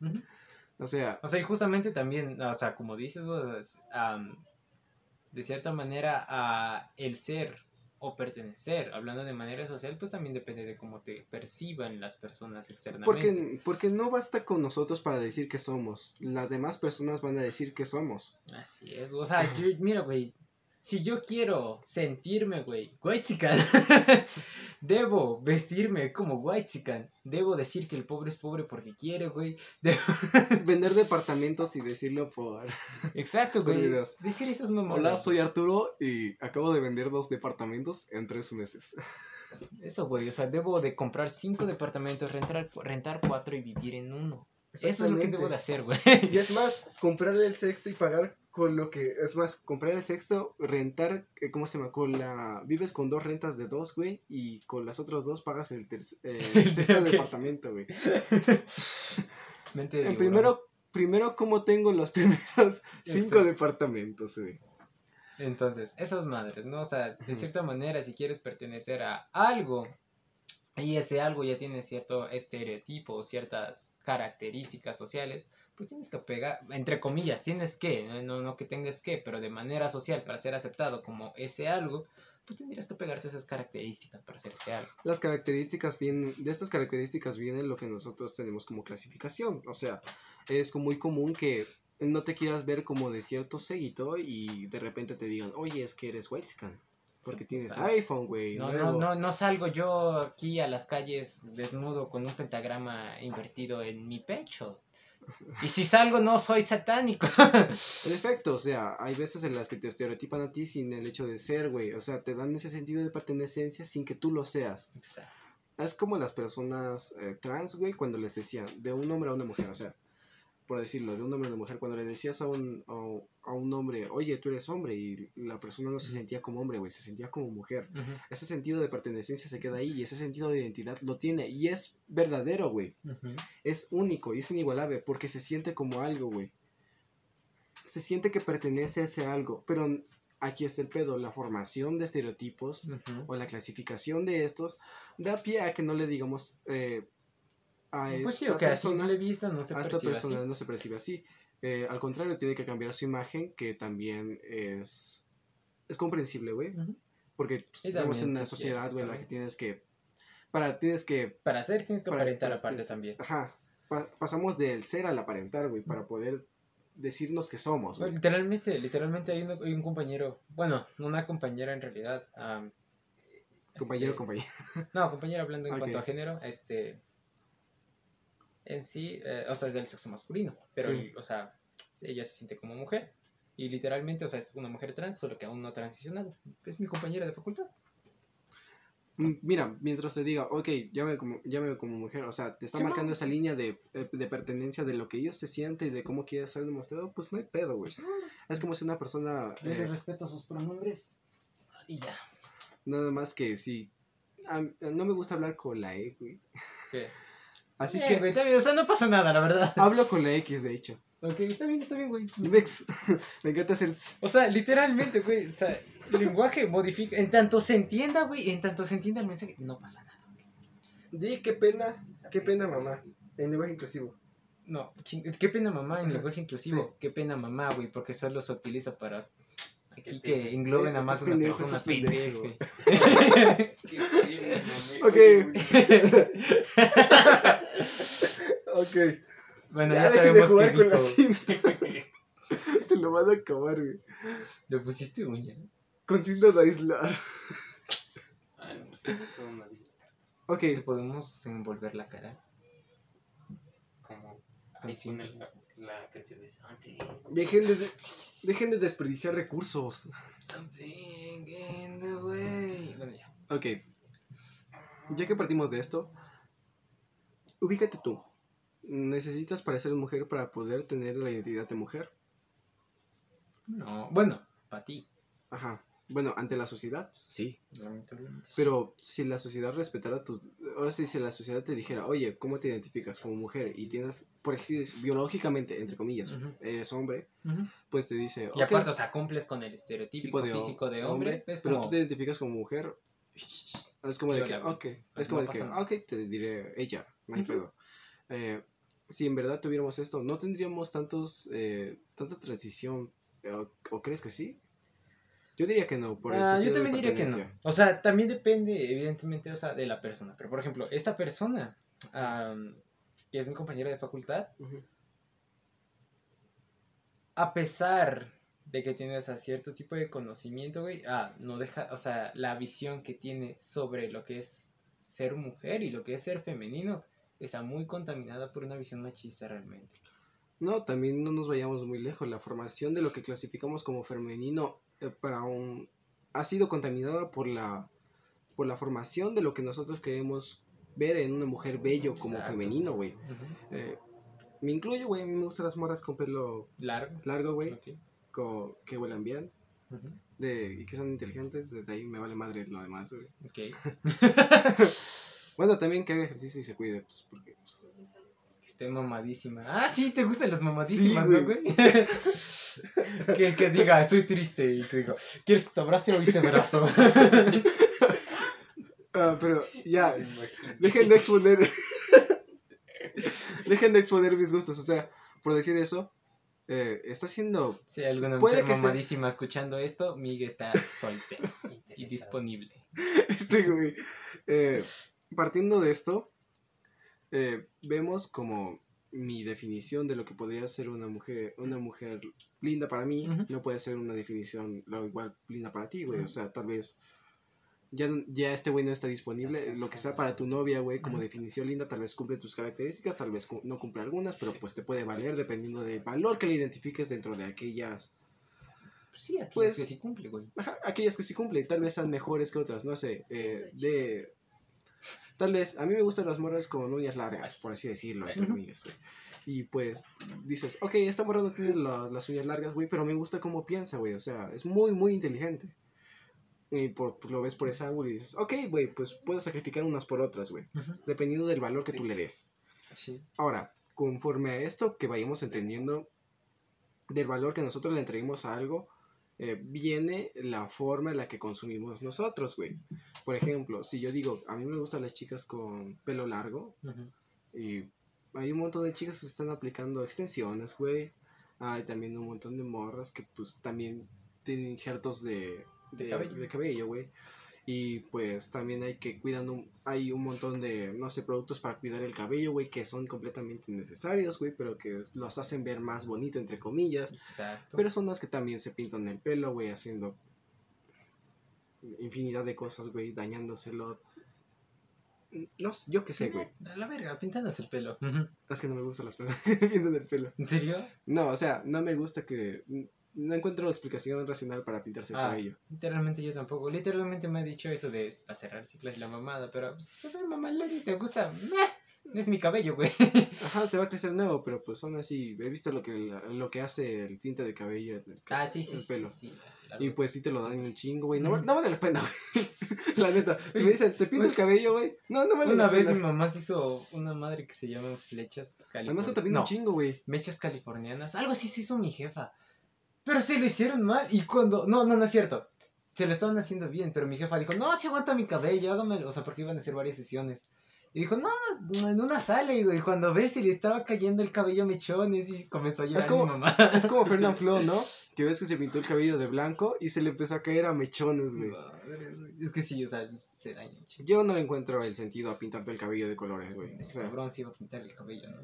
O sea, O sea, y justamente también, o sea, como dices, o sea, am, de cierta manera, a el ser o pertenecer, hablando de manera social, pues también depende de cómo te perciban las personas externamente. Porque, porque no basta con nosotros para decir que somos. Las demás personas van a decir que somos. Así es, o sea, yo, mira, güey, si yo quiero sentirme, güey, whitezican, debo vestirme como whitezican, debo decir que el pobre es pobre porque quiere, güey, Vender departamentos y decirlo por... exacto, güey, decir esas mamadas. Hola, soy Arturo y acabo de vender dos departamentos en tres meses. Eso, güey, o sea, debo de comprar cinco departamentos, rentar, rentar cuatro y vivir en uno. Eso es lo que debo de hacer, güey. Y es más, comprar el sexto y pagar con lo que... Es más, comprar el sexto, rentar, eh, ¿cómo se llama? Con la... Vives con dos rentas de dos, güey, y con las otras dos pagas el, terc- eh, el sexto departamento, güey. Mente de primero, primero, ¿cómo tengo los primeros cinco Exacto. departamentos, güey? Entonces, esas madres, ¿no? O sea, de cierta manera, si quieres pertenecer a algo, y ese algo ya tiene cierto estereotipo ciertas características sociales, pues tienes que pegar, entre comillas, tienes que, no, no, que tengas que, pero de manera social, para ser aceptado como ese algo, pues tendrías que pegarte esas características para ser ese algo. Las características vienen, de estas características viene lo que nosotros tenemos como clasificación. O sea, es como muy común que no te quieras ver como de cierto seguito y de repente te digan, oye, es que eres whitezican. Porque Sí, tienes iPhone, güey. No, nuevo". no, no, no salgo yo aquí a las calles desnudo con un pentagrama invertido en mi pecho. Y si salgo no soy satánico. En efecto, o sea, hay veces en las que te estereotipan a ti sin el hecho de ser, güey. O sea, te dan ese sentido de pertenencia sin que tú lo seas. Exacto. Es como las personas eh, trans, güey, cuando les decían de un hombre a una mujer, o sea, por decirlo, de un hombre a una mujer, cuando le decías a un, a, a un hombre, oye, tú eres hombre, y la persona no se sentía como hombre, güey, se sentía como mujer. Ese sentido de pertenencia se queda ahí y ese sentido de identidad lo tiene y es verdadero, güey. Es único y es inigualable porque se siente como algo, güey. Se siente que pertenece a ese algo, pero aquí está el pedo, la formación de estereotipos o la clasificación de estos da pie a que no le digamos eh, a Pues sí, esta o que a persona, simple vista no se a esta persona así. no se percibe así. Eh, al contrario, tiene que cambiar su imagen, que también es, es comprensible, güey. Porque pues, estamos en también una sociedad, güey, en la que tienes que Para, tienes que... Para hacer tienes que para- aparentar para- aparte es- también. Ajá. Pa- pasamos del ser al aparentar, güey, para poder decirnos que somos, güey. literalmente, literalmente hay, un compañero, bueno, una compañera en realidad. Compañero, este, compañero. No, compañera hablando en cuanto a género, este. En sí, eh, o sea, es del sexo masculino, pero, Sí. o sea, ella se siente como mujer. Y literalmente, o sea, es una mujer trans, solo que aún no ha transicionado. Es mi compañera de facultad. Mm, Mira, mientras te diga, ok, llámame como, llámame como mujer, o sea, te está Sí, marcando esa línea de, eh, de pertenencia de lo que ellos se sienten y de cómo quiere ser demostrado, pues no hay pedo, güey. Es como si una persona, Yo le eh, respeto sus pronombres y ya. nada más que si, a- no me gusta hablar con la E, güey. ¿Qué? Así que güey, está bien, o sea, no pasa nada, la verdad. hablo con la X, de hecho. Ok, está bien, está bien, güey. Vex, me encanta hacer... O sea, literalmente, güey, o sea, el lenguaje modifica, en tanto se entienda, güey, en tanto se entienda el mensaje, no pasa nada. Di, qué pena, qué pena, mamá, en lenguaje inclusivo. No, ching- qué pena mamá en lenguaje inclusivo. Qué pena mamá, güey, porque solo se utiliza para aquí Qué que engloben a más de una persona pendejo. Ok. Ok. bueno, ya ya, dejen de sabemos jugar que con la cinta. Se lo van a acabar, güey. le pusiste uña. Con cinta de aislar. Ay, no. Ok, ¿Te podemos envolver la cara? Como ahí la, la canción de Santi. dejen de, dejen de desperdiciar recursos. Something in the way. Bueno, ya. Ok, ya que partimos de esto, ubícate tú. ¿Necesitas parecer mujer para poder tener la identidad de mujer? No, bueno, para ti. Ajá. Bueno, ante la sociedad, sí. lamentablemente. Pero si la sociedad respetara tus... Ahora sí, si la sociedad te dijera, oye, ¿cómo te identificas como mujer? Y tienes, por ejemplo, biológicamente, entre comillas, Ujú. eres hombre, pues te dice, Y ok, aparte, o sea, cumples con el estereotipo de físico de hombre. pero como, tú te identificas como mujer. Es como de que, ok, es No como de que, pasa nada. ok, te diré ella, no hay pedo. Eh, si en verdad tuviéramos esto, no tendríamos tantos, eh, tanta transición. eh, ¿O, o crees que sí? Yo diría que no, por el Ah, yo también diría que no. O sea, también depende, evidentemente, o sea, de la persona. Pero, por ejemplo, esta persona, am, que es mi compañera de facultad, a pesar de que tiene, o sea, cierto tipo de conocimiento, güey, ah, no deja, o sea, la visión que tiene sobre lo que es ser mujer y lo que es ser femenino está muy contaminada por una visión machista realmente. No, también no nos vayamos muy lejos. La formación de lo que clasificamos como femenino para un ha sido contaminada por la por la formación de lo que nosotros queremos ver en una mujer bello como femenino, güey. Eh, me incluyo, güey. A mí me gustan las morras con pelo Largo. largo, güey. Ok. co- que huelan bien. De, y que son inteligentes. Desde ahí me vale madre lo demás, güey. Ok. Bueno, también que haga ejercicio y se cuide, pues, porque... pues, esté mamadísima. Ah, sí, te gustan las mamadísimas, Sí, ¿no, güey. que, que diga, estoy triste. Y que diga, ¿quieres que te abrace o hice brazo? Ah, pero ya, dejen de exponer. dejen de exponer mis gustos. O sea, por decir eso, eh, está siendo. si alguna Puede sea- mamadísima escuchando esto, Miguel está soltero y disponible. Este, güey. eh, partiendo de esto, eh, vemos como mi definición de lo que podría ser una mujer, una mujer linda para mí, no puede ser una definición lo igual linda para ti, güey. O sea, tal vez ya, ya este güey no está disponible. Lo que sea para tu novia, güey, como definición linda, tal vez cumple tus características, tal vez no cumple algunas, pero pues te puede valer dependiendo del valor que le identifiques dentro de aquellas Pues sí, Pues- es que sí cumple, güey. Ajá, aquellas que sí cumplen, tal vez sean mejores que otras, no sé, eh, de... Tal vez, a mí me gustan las morras con uñas largas, por así decirlo, entre. Y pues dices, ok, esta morra no tiene la- las uñas largas, güey, pero me gusta cómo piensa, güey, o sea, es muy, muy inteligente. Y por, pues, lo ves por ese ángulo y dices, ok, güey, pues puedes sacrificar unas por otras, güey, dependiendo del valor que tú le des. Sí. Ahora, conforme a esto que vayamos entendiendo del valor que nosotros le entreguemos a algo, eh, viene la forma en la que consumimos nosotros, güey. Por ejemplo, si yo digo, a mí me gustan las chicas con pelo largo, y hay un montón de chicas que están aplicando extensiones, güey. Hay también un montón de morras que pues también tienen injertos de, De de, cabello. de cabello, güey. Y pues también hay que cuidando, un- hay un montón de, no sé, productos para cuidar el cabello, güey, que son completamente innecesarios, güey, pero que los hacen ver más bonito, entre comillas. Exacto. Personas que también se pintan el pelo, güey, haciendo infinidad de cosas, güey, dañándoselo. No sé, yo qué sé, güey. A la verga, pintándose el pelo. Ujú. Es que no me gustan las personas que se pintan el pelo. ¿En serio? No, o sea, no me gusta que... No encuentro explicación racional para pintarse el Ah. cabello. Literalmente yo tampoco. Literalmente me ha dicho eso de para cerrar ciclos y la mamada, pero pues, se ve mamalón y te gusta. Meh, es mi cabello, güey. Ajá, te va a crecer nuevo, pero pues aún así, he visto lo que, lo que hace el tinte de cabello en el, Ah, sí, sí, el pelo. sí, Y pues sí te lo dan un chingo, güey. No, Ujú. no vale la pena, güey. La neta. Si me dicen, te pinto el cabello, güey. No, no vale Una la vez mi pena. mamá se hizo una madre que se llama flechas Además que californianas. también un chingo, güey. mechas californianas. Algo así se hizo mi jefa. Pero se lo hicieron mal. Y cuando. No, no, no es cierto. Se lo estaban haciendo bien. Pero mi jefa dijo: No, si aguanta mi cabello, hágamelo. O sea, porque iban a hacer varias sesiones. Y dijo: No, en una sala. Y y cuando ves, se le estaba cayendo el cabello a mechones. Y comenzó a llorar como- mi mamá. Es como Fernand Flo, ¿no? Que ves que se pintó el cabello de blanco y se le empezó a caer a mechones, güey. Es que sí, o sea, se daña. Yo no le encuentro el sentido a pintarte el cabello de colores, güey. O Ese sea, cabrón se iba a pintar el cabello, ¿no?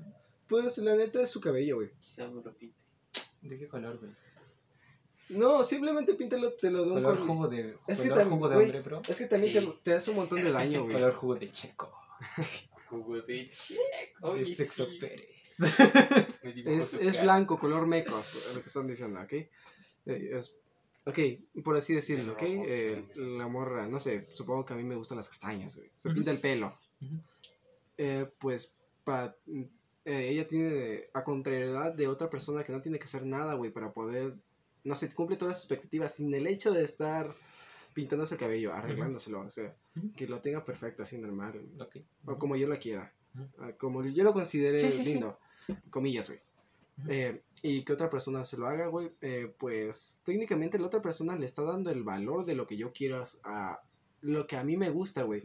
pues la neta es su cabello, güey. Quizá me lo pinte. ¿De qué color, güey? No, simplemente píntalo, te lo de un Color jugo de, Es que color también, jugo de güey, hombre, bro. Es que también Sí. te, te hace un montón de daño, güey. Color jugo de checo. Jugo de check. De Oye, sexo sí. Pérez. Es, es blanco, color mecos, es lo que están diciendo, ¿ok? Eh, es, ok, por así decirlo, ¿ok? Eh, la morra, no sé, supongo que a mí me gustan las castañas, güey. Se pinta el pelo. Eh, pues, para, eh, ella tiene, a contrariedad de otra persona que no tiene que hacer nada, güey, para poder, no sé, cumple todas las expectativas sin el hecho de estar pintándose el cabello, arreglándoselo, o sea, que lo tenga perfecto, así normal, o como yo lo quiera, ah, como yo lo considere Sí, sí, sí. lindo, comillas, güey. Eh, y que otra persona se lo haga, güey, eh, pues técnicamente la otra persona le está dando el valor de lo que yo quiero a lo que a mí me gusta, güey.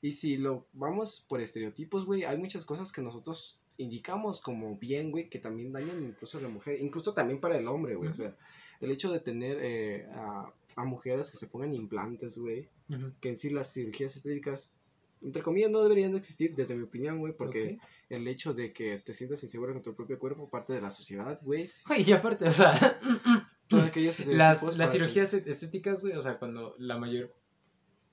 Y si lo vamos por estereotipos, güey, hay muchas cosas que nosotros indicamos como bien, güey, que también dañan incluso a la mujer, incluso también para el hombre, güey. O Ujú. sea, el hecho de tener eh, a, a mujeres que se pongan implantes, güey, que en sí las cirugías estéticas, entre comillas, no deberían de existir, desde mi opinión, güey, porque el hecho de que te sientas insegura con tu propio cuerpo, parte de la sociedad, güey, Oye, y aparte, o sea, las, las cirugías estéticas, güey, o sea, cuando la mayor.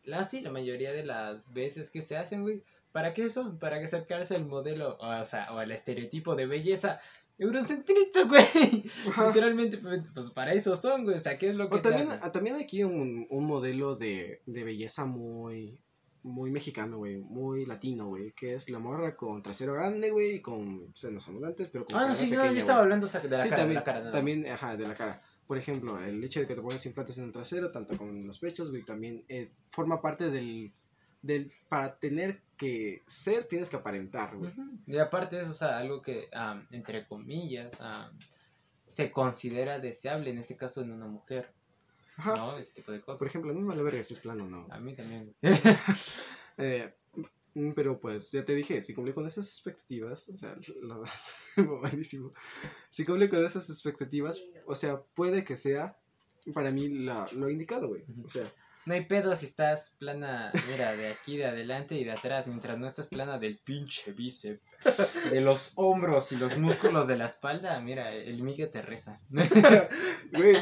La, sí, la mayoría de las veces que se hacen, güey, ¿para qué son? Para acercarse al modelo, o sea, o al estereotipo de belleza eurocentrista, güey. Literalmente, pues para eso son, güey, o sea, ¿qué es lo que O te también, hacen? ah, también aquí un, un modelo de, de belleza muy, muy mexicano, güey, muy latino, güey, que es la morra con trasero grande, güey, y con senos abundantes, pero con Ah, no, sí, pequeña, yo estaba hablando o sea, de la Sí, cara, también, de la cara, también, ajá, de la cara. Por ejemplo, el hecho de que te pongas implantes en el trasero, tanto como en los pechos, güey, también eh, forma parte del, del, para tener que ser, tienes que aparentar, güey. Y aparte es, o sea, algo que, am, entre comillas, am, se considera deseable, en este caso en una mujer, Ajá. ¿no? Ese tipo de cosas. Por ejemplo, a mí me vale verga si es plano o no. A mí también. Eh, pero pues, ya te dije, si cumple con esas expectativas, o sea, lo, mamadísimo. Si cumple con esas expectativas, o sea, puede que sea para mí la- lo indicado, güey. O sea, No hay pedo si estás plana, mira, de aquí, de adelante y de atrás, mientras no estás plana del pinche bíceps, de los hombros y los músculos de la espalda, mira, el Miguel te reza. güey,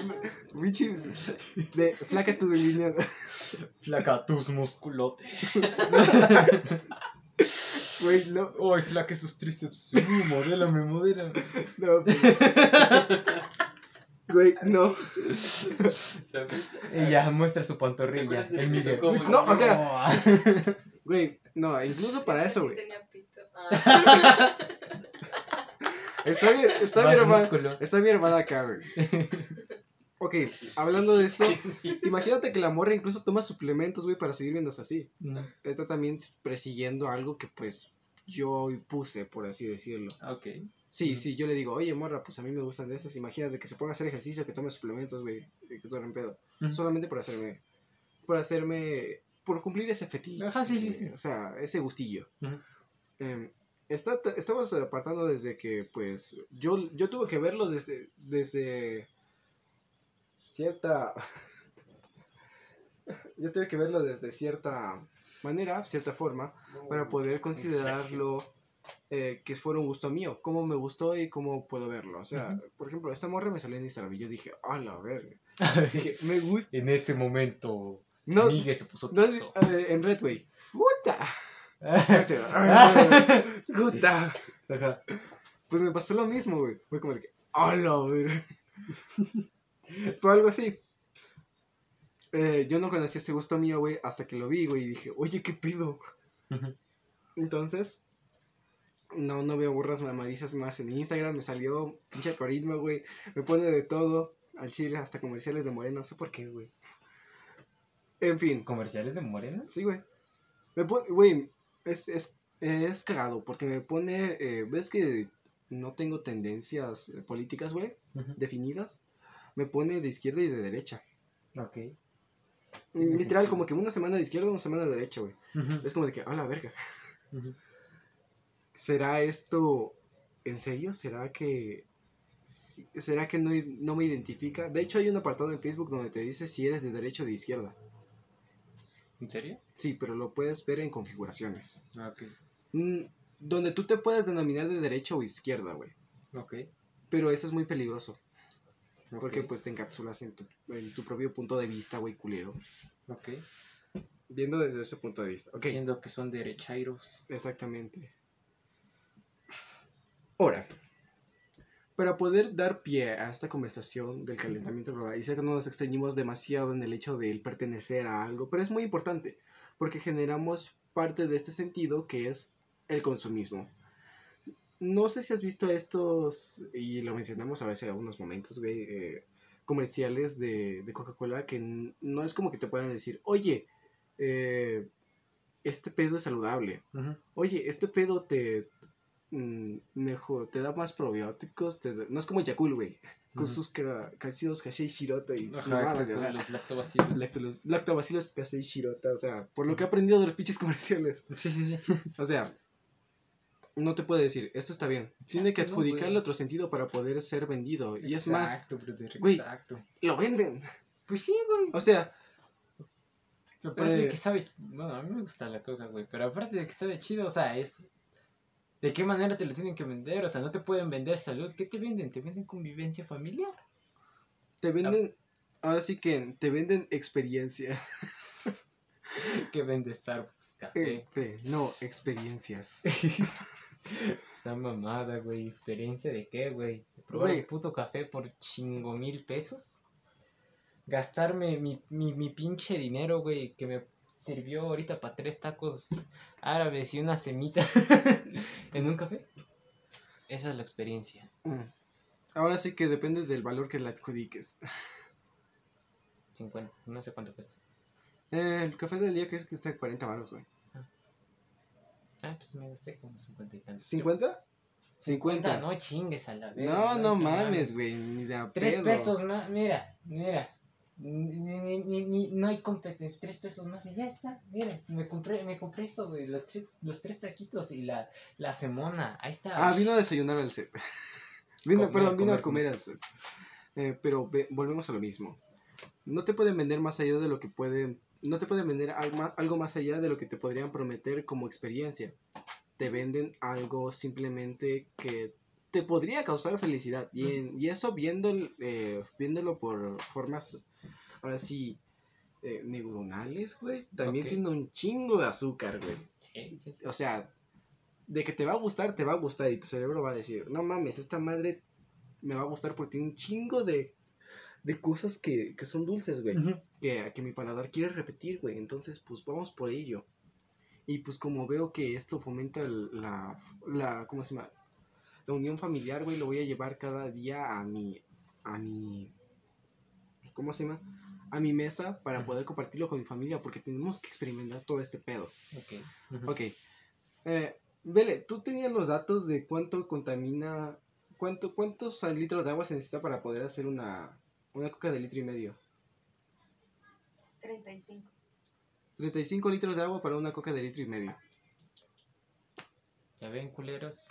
bichis, de flaca tu delineado. Flaca tus musculotes. Güey, no, Ay, flaca esos tríceps. Uh, modélame, modélame. no, pues. Güey, no. ¿Sabes? Ella muestra su ¿Te pantorrilla. El Miguel. como- No, o sea, Oh. Güey, no, incluso para eso, güey. Ah. Está bien, está mi hermana. Está mi hermana acá, güey. Ok, hablando de eso, imagínate que la morra incluso toma suplementos, güey, para seguir viéndose así. No. Está también persiguiendo algo que, pues, yo puse, por así decirlo. Ok. Sí, sí, yo le digo, oye, morra, pues a mí me gustan de esas. Imagínate que se ponga a hacer ejercicio, que tome suplementos, güey, y que todo en pedo. Ujú. Solamente por hacerme, por hacerme, por cumplir ese fetiche. Ajá, sí, sí, sí. O sea, ese gustillo. Em, está, estamos apartando desde que, pues, yo, yo tuve que verlo desde, desde cierta... yo tengo que verlo desde cierta manera, cierta forma, para poder considerarlo eh, que fuera un gusto mío, cómo me gustó y cómo puedo verlo. O sea, por ejemplo, esta morra me salió en Instagram y yo dije, a la verga. Dije, me gusta. En ese momento, No, Miguel se puso no eh, en Redway. ¡Puta! Ese, "Ah, ¡Puta! Pues me pasó lo mismo, güey. Fue como de que, ¡a la verga! Fue algo así. Eh, yo no conocía ese gusto mío, güey, hasta que lo vi, güey, y dije, oye, ¿qué pido? Entonces, no, no veo burras mamadizas más en Instagram, me salió pinche algoritmo, güey, me pone de todo, al chile, hasta comerciales de Morena, no sé por qué, güey. En fin, ¿Comerciales de Morena? sí, güey. Me pone, güey, es, es, es cagado, porque me pone, eh, ¿ves que no tengo tendencias políticas, güey, definidas? Me pone de izquierda y de derecha. Ok. Literal, como que una semana de izquierda, una semana de derecha, güey. Es como de que, a la verga. ¿Será esto en serio? ¿Será que será que no, no me identifica? De hecho hay un apartado en Facebook donde te dice si eres de derecha o de izquierda. ¿En serio? Sí, pero lo puedes ver en configuraciones. Ok. Mm, donde tú te puedes denominar de derecha o izquierda, güey. Ok. Pero eso es muy peligroso. Porque pues te encapsulas en tu, en tu propio punto de vista, güey, culero. Ok. Viendo desde ese punto de vista. Ok. Siendo que son derechairos. Exactamente. Ahora, para poder dar pie a esta conversación del calentamiento global, y sé que no nos extendimos demasiado en el hecho de el pertenecer a algo, pero es muy importante, porque generamos parte de este sentido que es el consumismo. No sé si has visto estos, y lo mencionamos a veces en algunos momentos, güey, eh, comerciales de, de Coca-Cola que no es como que te puedan decir, oye, eh, este pedo es saludable. Oye, este pedo te mejor, te da más probióticos, te da- no es como Yakul, güey, con Ujú. sus ca- casidos Kashei Shirota y sus mamadas, los lactobacilos. Lactolos- Lactobacilos Kashei Shirota, o sea, por lo que he aprendido de los pinches comerciales. Sí, sí, sí. O sea, no te puede decir, esto está bien. Tiene que no, adjudicarle otro sentido para poder ser vendido. Y es más, brother, güey. exacto. lo venden. Pues sí, güey. O sea, Aparte de Eh. que sabe. Bueno, a mí me gusta la coca, güey. Pero aparte de que sabe chido, o sea, es. ¿De qué manera te lo tienen que vender? O sea, no te pueden vender salud. ¿Qué te venden? ¿Te venden convivencia familiar? te venden, ahora sí que te venden experiencia. ¿Qué vende Starbucks? Café. Eh, fe, no, experiencias. Esa mamada, güey. ¿Experiencia de qué, güey? ¿De probar un puto café por chingo mil pesos? Gastarme mi, mi, mi pinche dinero, güey, que me sirvió ahorita para tres tacos árabes y una semita en un café. Esa es la experiencia. Mm. Ahora sí que depende del valor que le adjudiques. 50, no sé cuánto cuesta. Eh, el café del día que es que está 40 baros, güey. Ah, pues me gasté como 50 y tantos. ¿50? 50. no chingues a la vez. No, no mames, güey, ni de a Tres pesos más, mira, mira. Ni, ni- ni- ni- no hay competencia, tres pesos más y ya está. Mira, me compré, me compré eso, güey, los tres, los tres taquitos y la, la semona. Ahí está. Ah, vino a desayunar al set. vino, Comer, perdón, vino a comer, al set. Eh, pero ve- volvemos a lo mismo. No te pueden vender más allá de lo que pueden. No te pueden vender algo más allá de lo que te podrían prometer como experiencia. Te venden algo simplemente que te podría causar felicidad. Y, en- y eso viendo, eh, viéndolo por formas, ahora sí, eh, neuronales, güey. También tiene un chingo de azúcar, güey. O sea, de que te va a gustar, te va a gustar y tu cerebro va a decir, no mames, esta madre me va a gustar porque tiene un chingo de, de cosas que, que son dulces, güey. Que, que mi paladar quiere repetir, güey. Entonces, pues vamos por ello. Y pues como veo que esto fomenta la, la, ¿cómo se llama? La unión familiar, güey, lo voy a llevar cada día a mi, a mi, ¿cómo se llama? A mi mesa para poder compartirlo con mi familia porque tenemos que experimentar todo este pedo. Ok. ujú. Ok. Eh, Vele, tú tenías los datos de cuánto contamina, cuánto, cuántos litros de agua se necesita para poder hacer una, una coca de litro y medio. 35. 35 litros de agua para una coca de litro y medio. Ya ven, culeros.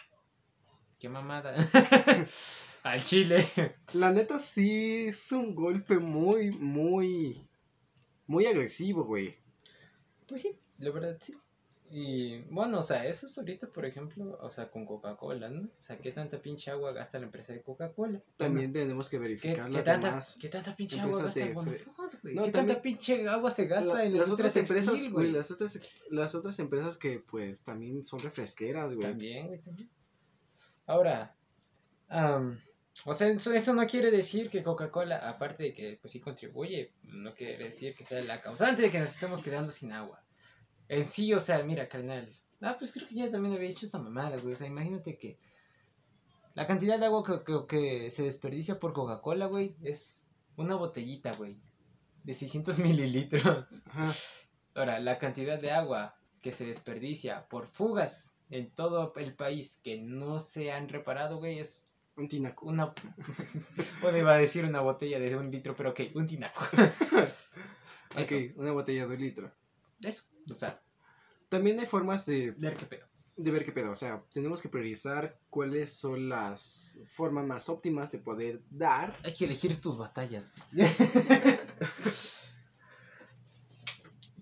Qué mamada. Al chile. La neta sí es un golpe muy, muy, muy agresivo, güey. Pues sí, la verdad sí. Y bueno, o sea, eso es ahorita, por ejemplo, o sea, con Coca-Cola, ¿no? O sea, ¿qué tanta pinche agua gasta la empresa de Coca-Cola? También tenemos que ¿Qué, verificar qué las tanta, demás. ¿Qué tanta pinche agua gasta de el fre- Bonafont, güey? No, ¿Qué también- tanta pinche agua se gasta La- en la las otras empresas, güey, las otras, las otras empresas que pues también son refresqueras, güey. También, güey, también. Ahora, o sea, eso, eso no quiere decir que Coca-Cola, aparte de que pues sí contribuye, no quiere decir que sea la causante de que nos estemos quedando sin agua. En sí, o sea, mira, carnal. Ah, pues creo que ya también había hecho esta mamada, güey. O sea, imagínate que la cantidad de agua que, que- que se desperdicia por Coca-Cola, güey, es una botellita, güey, de 600 mililitros. Ahora, la cantidad de agua que se desperdicia por fugas en todo el país que no se han reparado, güey, es Un tinaco. una... bueno, iba a decir una botella de un litro, pero ok, un tinaco. Ok, una botella de un litro. eso, o sea, También hay formas de, ver qué pedo. de ver qué pedo. O sea, tenemos que priorizar cuáles son las formas más óptimas de poder dar. Hay que elegir tus batallas.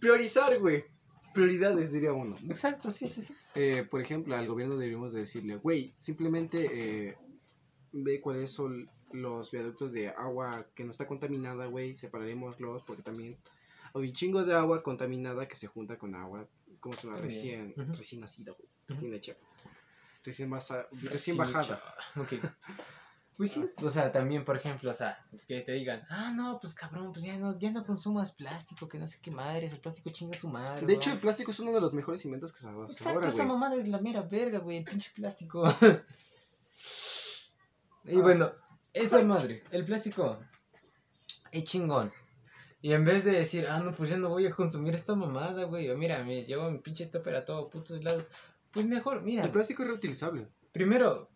Priorizar, güey. Prioridades, diría uno. Exacto, sí, sí, sí. Eh, por ejemplo, al gobierno deberíamos de decirle, güey, simplemente eh, ve cuáles son los viaductos de agua que no está contaminada, güey, separaremoslos porque también hay un chingo de agua contaminada que se junta con agua, como llama, También. recién, recién nacida, güey, recién hecha, recién, basa- recién bajada. Ok. Pues sí, o sea, también, por ejemplo, o sea, es que te digan, ah, no, pues cabrón, pues ya no, ya no consumas plástico, que no sé qué madres, el plástico chinga su madre. De hecho, el weón". plástico es uno de los mejores inventos que se ha dado Exacto, ahora, esa güey. mamada es la mera verga, güey, el pinche plástico. y Ah. bueno, esa madre, el plástico es chingón. Y en vez de decir, ah, no, pues ya no voy a consumir esta mamada, güey, o mira, me llevo mi pinche topper a todo putos lados, pues mejor, mira, El plástico es reutilizable. primero,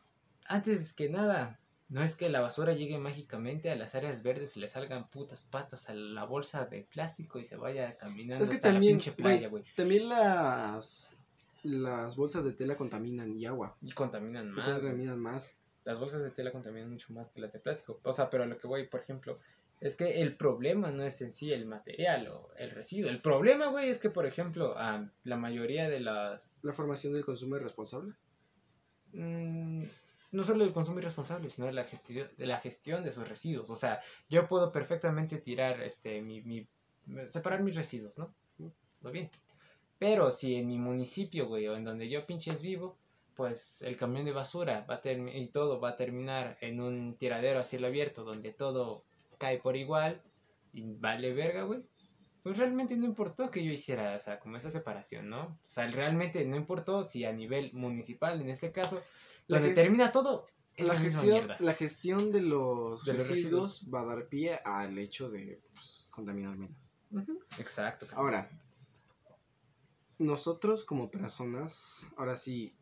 antes que nada, no es que la basura llegue mágicamente a las áreas verdes y le salgan putas patas a la bolsa de plástico y se vaya caminando Es que hasta también, la pinche playa, güey. También las, las bolsas de tela contaminan y agua. Y contaminan más. contaminan más. las bolsas de tela contaminan mucho más que las de plástico. O sea, pero a lo que voy, por ejemplo, es que el problema no es en sí el material o el residuo. El problema, güey, es que, por ejemplo, ah, la mayoría de las... La formación del consumo responsable. mm, no solo el consumo irresponsable, sino de la gestión de, la gestión de esos residuos. O sea, yo puedo perfectamente tirar, este, mi, mi- separar mis residuos, ¿no? Todo bien. Pero si en mi municipio, güey, o en donde yo pinches vivo, pues el camión de basura va a y todo va a terminar en un tiradero a cielo abierto donde todo cae por igual y vale verga, güey. Pues realmente no importó que yo hiciera, o sea, como esa separación, ¿no? O sea, realmente no importó si a nivel municipal, en este caso, La donde termina todo, es La gestión, la gestión de los, De los residuos, va a dar pie al hecho de pues, contaminar menos. Exacto. Ahora, nosotros como personas, ahora sí,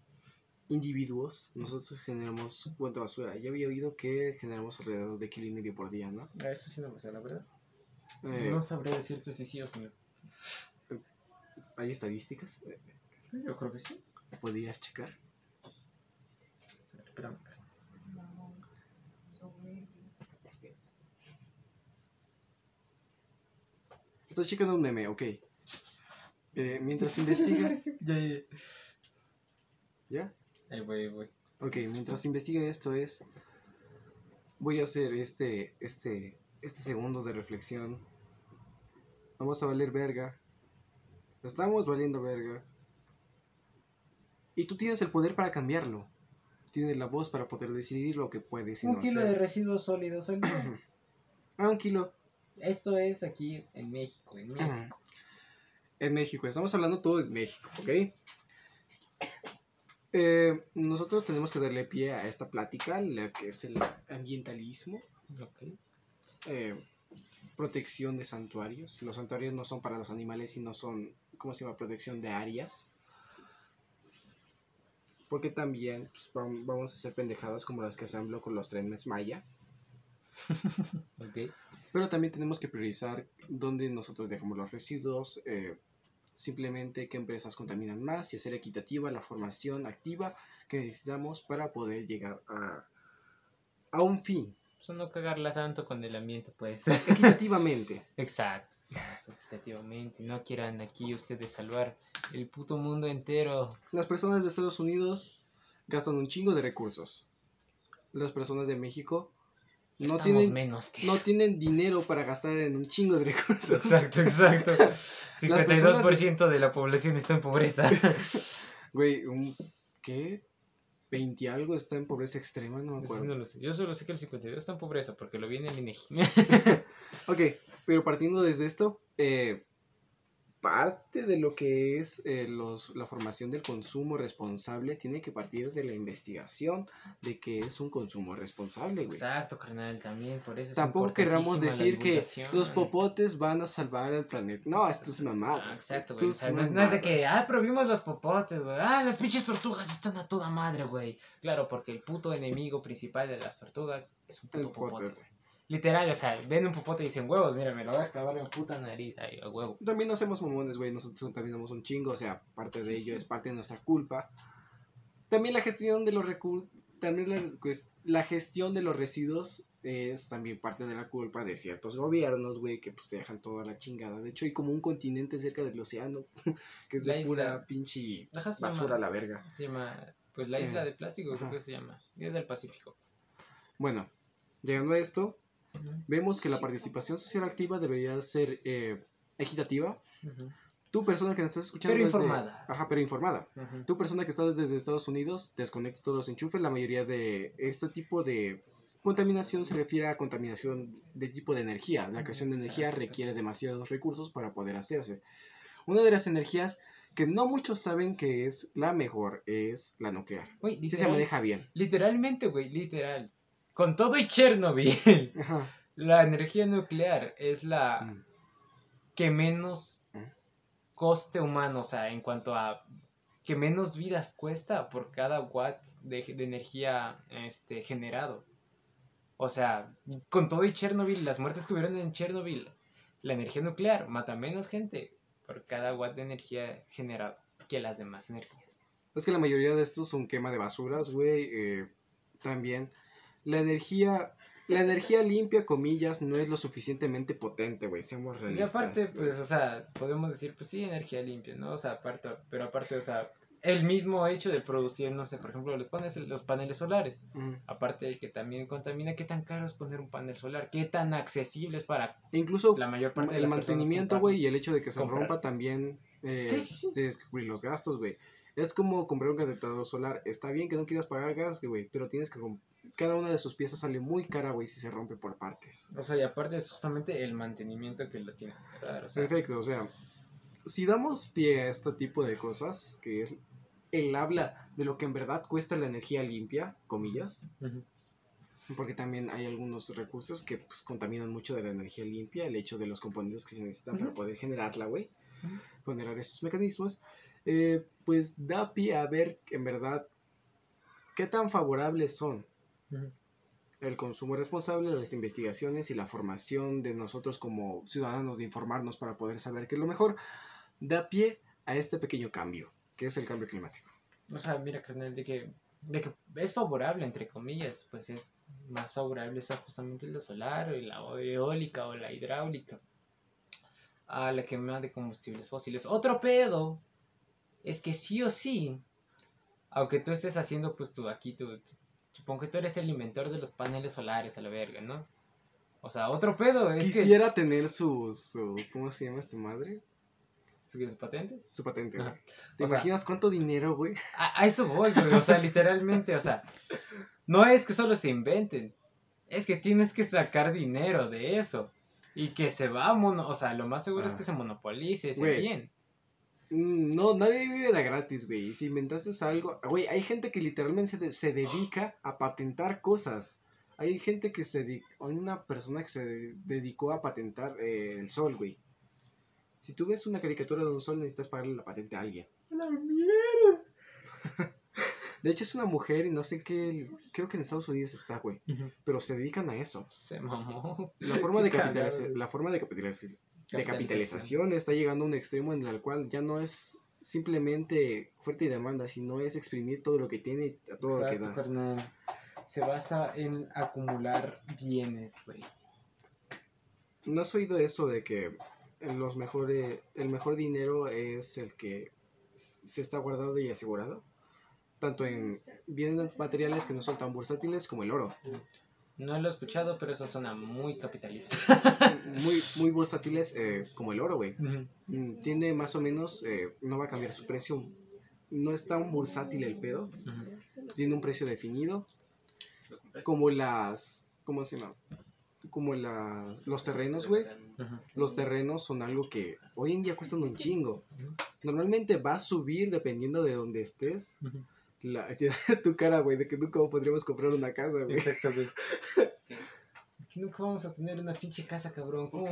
individuos, nosotros generamos cuánta basura. Ya había oído que generamos alrededor de kilo y medio por día, ¿no? Eso sí no me sé, la verdad. Eh, No sabré decirte si sí o si no. ¿Hay estadísticas? Yo creo que sí. ¿Podrías checar? Espérame. Estás checando un meme, ok. Eh, mientras investigas... Ya, ya, ya. ¿Ya? Ahí voy, ahí voy. Ok, mientras investiga esto es... Voy a hacer este, este, este segundo de reflexión. Vamos a valer verga. Estamos valiendo verga. Y tú tienes el poder para cambiarlo. Tienes la voz para poder decidir lo que puedes y Un no kilo hacer. de residuos sólidos al día. Ah, un kilo. Esto es aquí en México, en México. En México. Estamos hablando todo de México, ¿ok? Eh, nosotros tenemos que darle pie a esta plática, la que es el ambientalismo. Ok. Eh, protección de santuarios. Los santuarios no son para los animales, sino son, ¿cómo se llama? Protección de áreas. Porque también pues, vam- vamos a hacer pendejadas como las que se han con los trenes Maya. Ok. Pero también tenemos que priorizar dónde nosotros dejamos los residuos. eh, simplemente qué empresas contaminan más y hacer equitativa la formación activa que necesitamos para poder llegar a, a un fin. Pues, no cagarla tanto con el ambiente, pues. Equitativamente. exacto, exacto, efectivamente. No quieran aquí ustedes salvar el puto mundo entero. Las personas de Estados Unidos gastan un chingo de recursos. Las personas de México no Estamos tienen, menos que no tienen dinero para gastar en un chingo de recursos. Exacto, exacto. personas 52% de la población está en pobreza. Güey, un, ¿qué? 20 algo está en pobreza extrema, no me acuerdo. no lo sé. Yo solo sé que el 52 está en pobreza porque lo vi en el INEGI. Ok, pero partiendo desde esto, eh, parte de lo que es eh, los, la formación del consumo responsable tiene que partir de la investigación de que es un consumo responsable, güey. Exacto, carnal, también por eso es Tampoco querramos decir que los popotes van a salvar al planeta. No, esto es mamada. Exacto, güey. O sea, no, es, de que, ah, pero vimos los popotes, güey. Ah, las pinches tortugas están a toda madre, güey. Claro, porque el puto enemigo principal de las tortugas es un puto El popote, popote. güey. Literal, o sea, ven un popote y dicen huevos, mira, me lo voy a clavar en puta nariz ahí, a huevo. También no hacemos mamones, güey. Nosotros contaminamos un chingo. O sea, parte de Sí, ello sí. es parte de nuestra culpa. También la gestión de los recursos. También la, pues, la gestión de los residuos es también parte de la culpa de ciertos gobiernos, güey, que pues te dejan toda la chingada. De hecho, hay como un continente cerca del océano que es La de isla- pura pinche basura a la verga. se llama, pues la isla Eh, de plástico, creo que se llama. Y es del Pacífico. Bueno, llegando a esto, vemos que la participación social activa debería ser eh, equitativa. Ujú. Tú, persona que nos estás escuchando. Pero desde- informada. Ajá, pero informada. Ujú. Tú, persona que estás desde Estados Unidos, desconecta todos los enchufes. La mayoría de este tipo de contaminación se refiere a contaminación de tipo de energía. La creación de energía requiere demasiados recursos para poder hacerse. Una de las energías que no muchos saben que es la mejor es la nuclear. Güey, Si se literal- maneja bien. Literalmente, güey, literal. Con todo y Chernobyl, Ajá. la energía nuclear es la Mm. que menos Mm. coste humano, o sea, en cuanto a que menos vidas cuesta por cada watt de, de energía este, generado. O sea, con todo y Chernobyl, las muertes que hubieron en Chernobyl, la energía nuclear mata menos gente por cada watt de energía generado que las demás energías. Es que la mayoría de estos son quema de basuras, güey. eh, también. La energía. La energía limpia, comillas, no es lo suficientemente potente, güey. Seamos Y realistas. aparte, güey. pues, o sea, podemos decir, pues sí, energía limpia, ¿no? O sea, aparte, pero aparte, o sea, el mismo hecho de producir, no sé, por ejemplo, los paneles, los paneles solares. Mm. Aparte de que también contamina, ¿qué tan caro es poner un panel solar? ¿Qué tan accesible es para incluso la mayor parte de el las mantenimiento, güey, y el hecho de que se comprar. rompa también. Eh, Sí, sí, sí. Tienes que cubrir los gastos, güey. Es como comprar un calentador solar. Está bien que no quieras pagar gas, güey, pero tienes que. Cada una de sus piezas sale muy cara, güey, si se rompe por partes. O sea, y aparte es justamente el mantenimiento que lo tienes que dar, o sea, Perfecto, o sea, si damos pie a este tipo de cosas, que es el habla de lo que en verdad cuesta la energía limpia, comillas, porque también hay algunos recursos que pues, contaminan mucho de la energía limpia, el hecho de los componentes que se necesitan para poder generarla, güey, generar esos mecanismos, eh, pues da pie a ver en verdad qué tan favorables son. El consumo responsable, las investigaciones y la formación de nosotros como ciudadanos de informarnos para poder saber qué es lo mejor, da pie a este pequeño cambio, que es el cambio climático. O sea, mira, carnal, de que, de que es favorable, entre comillas, pues es más favorable esa justamente la solar, o la eólica o la hidráulica a la quema de combustibles fósiles. Otro pedo es que sí o sí, aunque tú estés haciendo, pues tú aquí, tú- supongo que tú eres el inventor de los paneles solares a la verga, ¿no? O sea, otro pedo es que... Quisiera tener su, su, ¿cómo se llama esta madre? ¿Su su patente? Su patente, güey. ¿Te O sea- imaginas cuánto dinero, güey? A, a eso voy, güey. O sea, literalmente, o sea, no es que solo se inventen, es que tienes que sacar dinero de eso. Y que se va a mono, o sea, lo más seguro es que se monopolice ese bien. Mm, No, nadie vive de gratis, güey. Y si inventaste algo, güey, hay gente que literalmente se, de- se dedica a patentar cosas. Hay gente que se dedica, hay una persona que se de- dedicó a patentar eh, el sol, güey. Si tú ves una caricatura de un sol, necesitas pagarle la patente a alguien. De hecho, es una mujer y no sé qué, creo que en Estados Unidos está, güey. Pero se dedican a eso. Se mamó. La forma de, Qué cagado, capitaliza- güey. la forma de, capitaliza- de Capitalización. está llegando a un extremo en el cual ya no es simplemente oferta y demanda, sino es exprimir todo lo que tiene y a todo lo que da. carnal. se basa en acumular bienes, güey. ¿No has oído eso de que los mejores, el mejor dinero es el que se está guardado y asegurado? Tanto en bienes materiales que no son tan bursátiles como el oro. No lo he escuchado, pero eso suena muy capitalista. Muy, muy bursátiles eh, como el oro, güey. Mm, Tiene más o menos, eh, no va a cambiar su precio. No es tan bursátil el pedo. Tiene un precio definido. Como las, ¿cómo se llama? Como la, los terrenos, güey. Los terrenos son algo que hoy en día cuestan un chingo. Normalmente va a subir dependiendo de donde estés. La, tu cara, güey, de que nunca podríamos comprar una casa, güey. Aquí nunca vamos a tener una pinche casa, cabrón. ¿Cómo.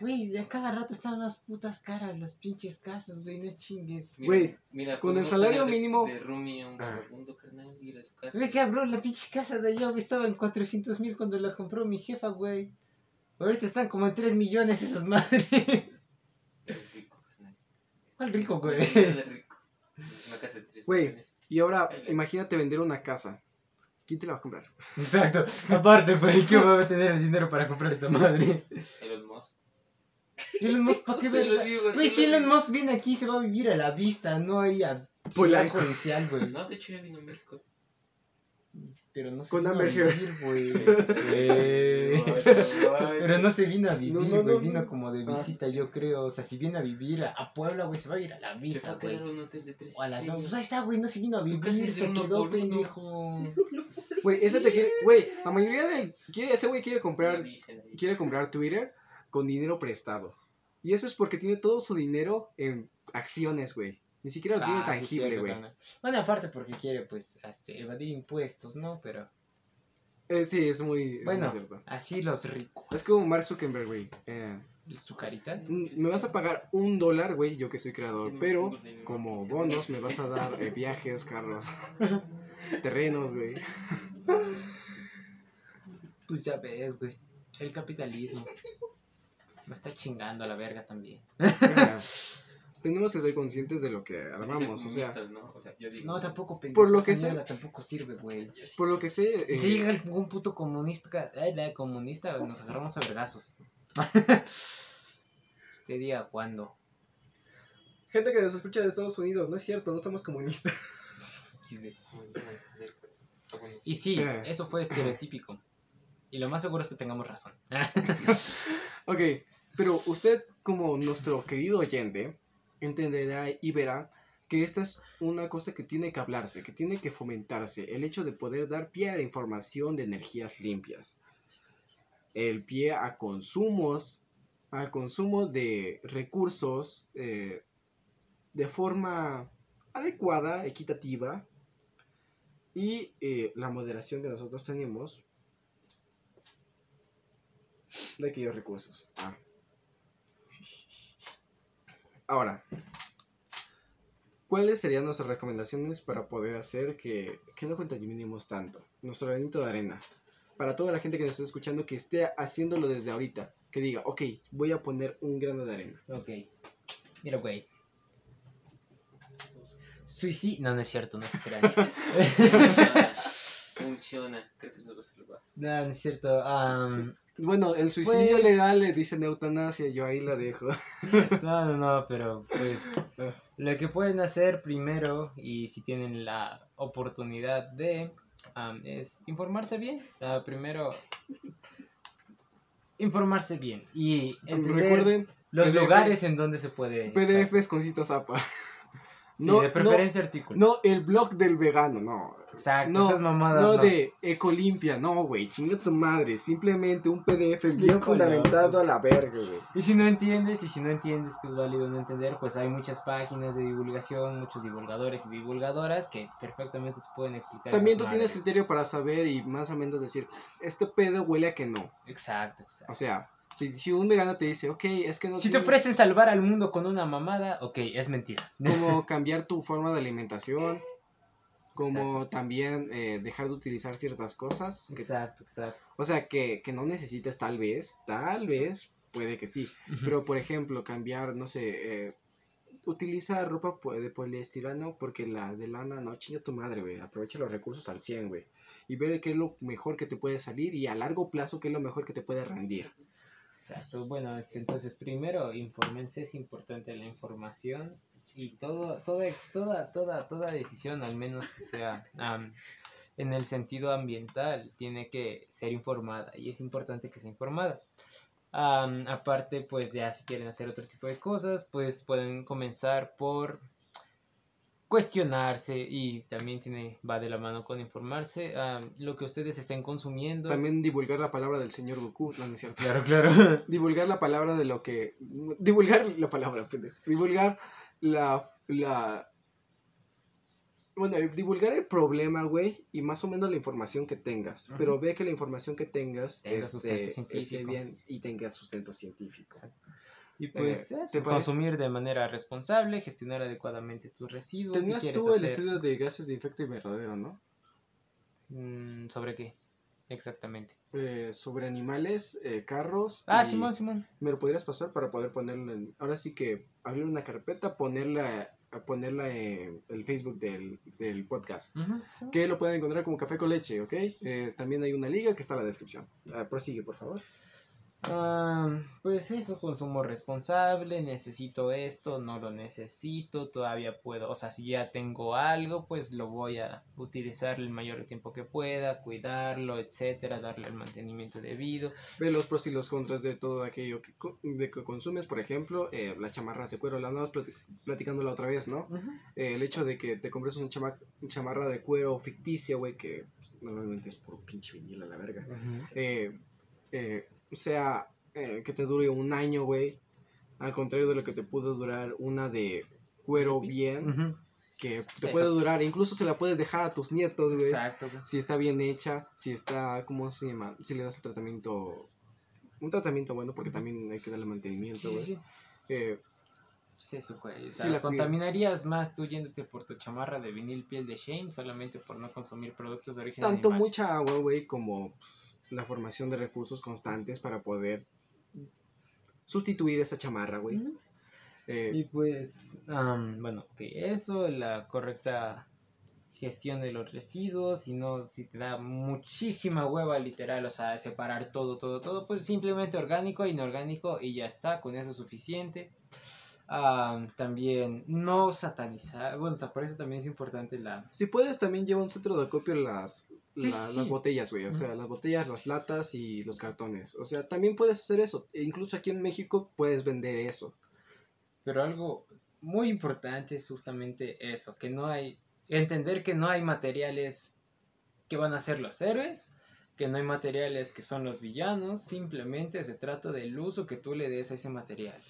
Güey, a cada rato están las putas caras, las pinches casas, güey, no chingues. Güey, mira, con el salario de- mínimo- De roomie a un Ah. vagabundo, carnal, ir a su casa. Güey, cabrón, la pinche casa de allá, güey, estaba en 400 mil cuando la compró mi jefa, güey. Ahorita están como en 3 millones esas madres. Es rico, carnal. ¿Cuál rico, güey? Es rico. Una casa de tres Güey. Y ahora, imagínate vender una casa. ¿Quién te la va a comprar? Exacto. Aparte, güey, ¿qué va a tener el dinero para comprar esa madre? Elon Musk. Elon Musk, ¿para qué digo, Güey, si lo Elon. Musk viene aquí, se va a vivir a la vista, no ahí a Polanco. ciudad judicial, güey. No, de hecho ya vino a México. Pero no se Con vino a Amber Heard. vivir, güey. Pero no se vino a vivir, No, güey. no, no, vino no. como de Ah. visita, yo creo. O sea, si viene a vivir a, a Puebla, güey, se va a ir a la Se vista, fue a güey. quedar a un hotel de tres O a la estrellas. Pues ahí está, güey, no se vino a Su casa vivir, es de se uno quedó por uno. pendejo. Güey, ese te quiere. Güey, la mayoría del. Quiere, ese güey quiere No comprar. dicen ahí. Quiere comprar Twitter con dinero prestado. Y eso es porque tiene todo su dinero en acciones, güey. Ni siquiera lo tiene Ah, tangible, güey. Bueno, aparte porque quiere, pues, este, evadir impuestos, ¿no? Pero, Eh, sí, es muy, es bueno, muy cierto. así los ricos. Es como Mark Zuckerberg, güey. Eh, ¿Sus caritas? me vas a pagar un dólar, güey, yo que soy creador. Pero como bonos me vas a dar eh, viajes, carros, terrenos, güey. Pues ya ves, güey. El capitalismo. Me está chingando a la verga también. Tenemos que ser conscientes de lo que armamos, o sea, ¿no? O sea, yo digo. No, tampoco, pendejo. Por lo que sé- tampoco sirve, güey. por lo que sé, eh, si llega algún puto comunista, eh, la comunista, nos agarramos a vergazos. Este día, ¿cuándo? gente que nos escucha de Estados Unidos, no es cierto, no somos comunistas. Y sí, Eh. eso fue estereotípico. Y lo más seguro es que tengamos razón. Ok, pero usted como nuestro querido oyente entenderá y verá que esta es una cosa que tiene que hablarse, que tiene que fomentarse, el hecho de poder dar pie a la información de energías limpias, el pie a consumos, al consumo de recursos eh, de forma adecuada, equitativa, y eh, la moderación que nosotros tenemos de aquellos recursos. Ah. Ahora, ¿cuáles serían nuestras recomendaciones para poder hacer que, que no contaminemos tanto? Nuestro granito de arena. Para toda la gente que nos está escuchando que esté haciéndolo desde ahorita. Que diga, ok, voy a poner un grano de arena. ok. Mira, güey. Suicidio. No, no es cierto, no se crean. Funciona. Creo que no lo salva. no, no es cierto. am, Bueno, el suicidio Pues- legal le dicen eutanasia, yo ahí la dejo. no, no, no, pero pues. Lo que pueden hacer primero, y si tienen la oportunidad de, am, es informarse bien. Ah, primero, informarse bien. Y entender Recuerden, los PDF lugares en donde se puede. PDFs con cita Sí, No, de preferencia artículos. No el blog del vegano, no. Exacto, No, esas mamadas. No no. de Ecolimpia, no, güey, chinga tu madre. Simplemente un PDF bien fundamentado a la verga, güey. Y si no entiendes, y si no entiendes que es válido no entender, pues hay muchas páginas de divulgación, muchos divulgadores y divulgadoras que perfectamente te pueden explicar. También tú tienes criterio para saber y más o menos decir, este pedo huele a que no. Exacto, exacto. O sea, si, si un vegano te dice, ok, es que no Si te ofrecen salvar al mundo con una mamada, ok, es mentira. como cambiar tu forma de alimentación, como también eh, dejar de utilizar ciertas cosas. que- Exacto, exacto. o sea, que, que no necesites tal vez, tal vez, puede que sí. Pero, por ejemplo, cambiar, no sé, eh, utiliza ropa de poliestireno porque la de lana, no, chinga tu madre, güey. Aprovecha los recursos al 100, güey. Y ve qué es lo mejor que te puede salir y a largo plazo qué es lo mejor que te puede rendir. Exacto, bueno, entonces primero, infórmense, es importante la información y todo, toda, toda, toda, toda decisión, al menos que sea en el sentido ambiental, tiene que ser informada y es importante que sea informada. Aparte, pues ya si quieren hacer otro tipo de cosas, pues pueden comenzar por cuestionarse y también tiene, va de la mano con informarse am, lo que ustedes estén consumiendo. También divulgar la palabra del señor Goku, no, no es cierto. Claro, claro. Divulgar la palabra de lo que... Divulgar la palabra. Divulgar la... la bueno, divulgar el problema, güey, y más o menos la información que tengas. Pero ve que la información que tengas Tenga este, esté bien y tenga sustento científico. Y pues Eh, eso, ¿te parece? consumir de manera responsable, gestionar adecuadamente tus residuos. si Tenías quieres tú el hacer- estudio de gases de efecto invernadero, ¿no? Mm, ¿Sobre qué? Exactamente. Eh, sobre animales, eh, carros. Ah, Simón, Simón. ¿Me lo podrías pasar para poder ponerlo en... Ahora sí que abrir una carpeta, ponerla, ponerla en el Facebook del, del podcast. Que lo pueden encontrar como café con leche, ¿ok? Eh, también hay una liga que está en la descripción. Ah, prosigue, por favor. Ah, pues eso, consumo responsable, necesito esto, no lo necesito, todavía puedo, o sea, si ya tengo algo, pues lo voy a utilizar el mayor tiempo que pueda, cuidarlo, etcétera, darle el mantenimiento debido. Ve los pros y los contras de todo aquello que, de que consumes, por ejemplo, eh, las chamarras de cuero, la andamos plati- platicando la otra vez, ¿no? Eh, el hecho de que te compres una chama- chamarra de cuero ficticia, güey, que pues, normalmente es puro pinche vinil a la verga. eh, eh, sea eh, que te dure un año, güey. Al contrario de lo que te pudo durar una de cuero bien, que Sí, te puede exacto. durar, incluso se la puedes dejar a tus nietos, güey. Exacto. güey. Si está bien hecha, si está, ¿cómo se llama? Si le das el tratamiento, un tratamiento bueno, porque también hay que darle mantenimiento, sí, güey. sí. Eh, Sí, eso, güey. O Sí sea, la contaminarías más tú yéndote por tu chamarra de vinil piel de Shane solamente por no consumir productos de origen tanto animal. mucha agua, güey, como pues, la formación de recursos constantes para poder sustituir esa chamarra, güey. Eh, Y pues, bueno, ok, eso, la correcta gestión de los residuos, si no, si te da muchísima hueva literal, o sea, separar todo, todo, todo, pues simplemente orgánico, inorgánico y ya está, con eso es suficiente. Am, también no satanizar, bueno, o sea, por eso también es importante la... Si puedes, también lleva un centro de acopio las, Sí, la- sí. las botellas, güey. O sea, las botellas, las latas y los cartones. O sea, también puedes hacer eso. E incluso aquí en México puedes vender eso. Pero algo muy importante es justamente eso, que no hay, entender que no hay materiales que van a ser los héroes, que no hay materiales que son los villanos, simplemente se trata del uso que tú le des a ese material.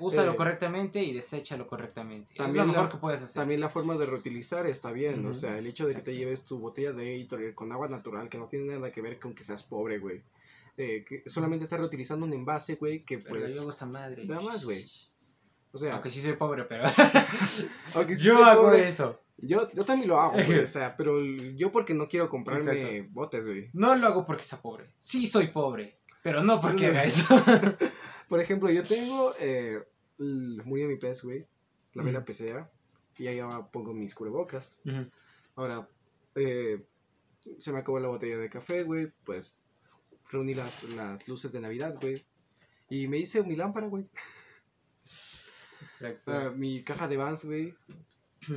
Úsalo Eh, correctamente y deséchalo correctamente. también es lo mejor la- que puedes hacer. También la forma de reutilizar está bien. O Ujú, sea, el hecho de que te exacto. lleves tu botella de Gatorade con agua natural, que no tiene nada que ver con que seas pobre, güey. Eh, que solamente estás reutilizando un envase, güey, que Pero pues... hago esa madre. nada más, güey. O sea, Aunque sí soy pobre, pero aunque sí yo soy hago pobre, eso. Yo, yo también lo hago, güey. O sea, pero yo porque no quiero comprarme Exacto. botes, güey. No lo hago porque sea pobre. Sí soy pobre, pero no porque haga eso. Por ejemplo, yo tengo. Eh, murió mi pez, güey. La vela Ujú. pecera. Y ahí ahora pongo mis cubrebocas. Ahora, eh, se me acabó la botella de café, güey. Pues reuní las, las luces de Navidad, güey. Y me hice mi lámpara, güey. Exacto. Ah, mi caja de Vans, güey.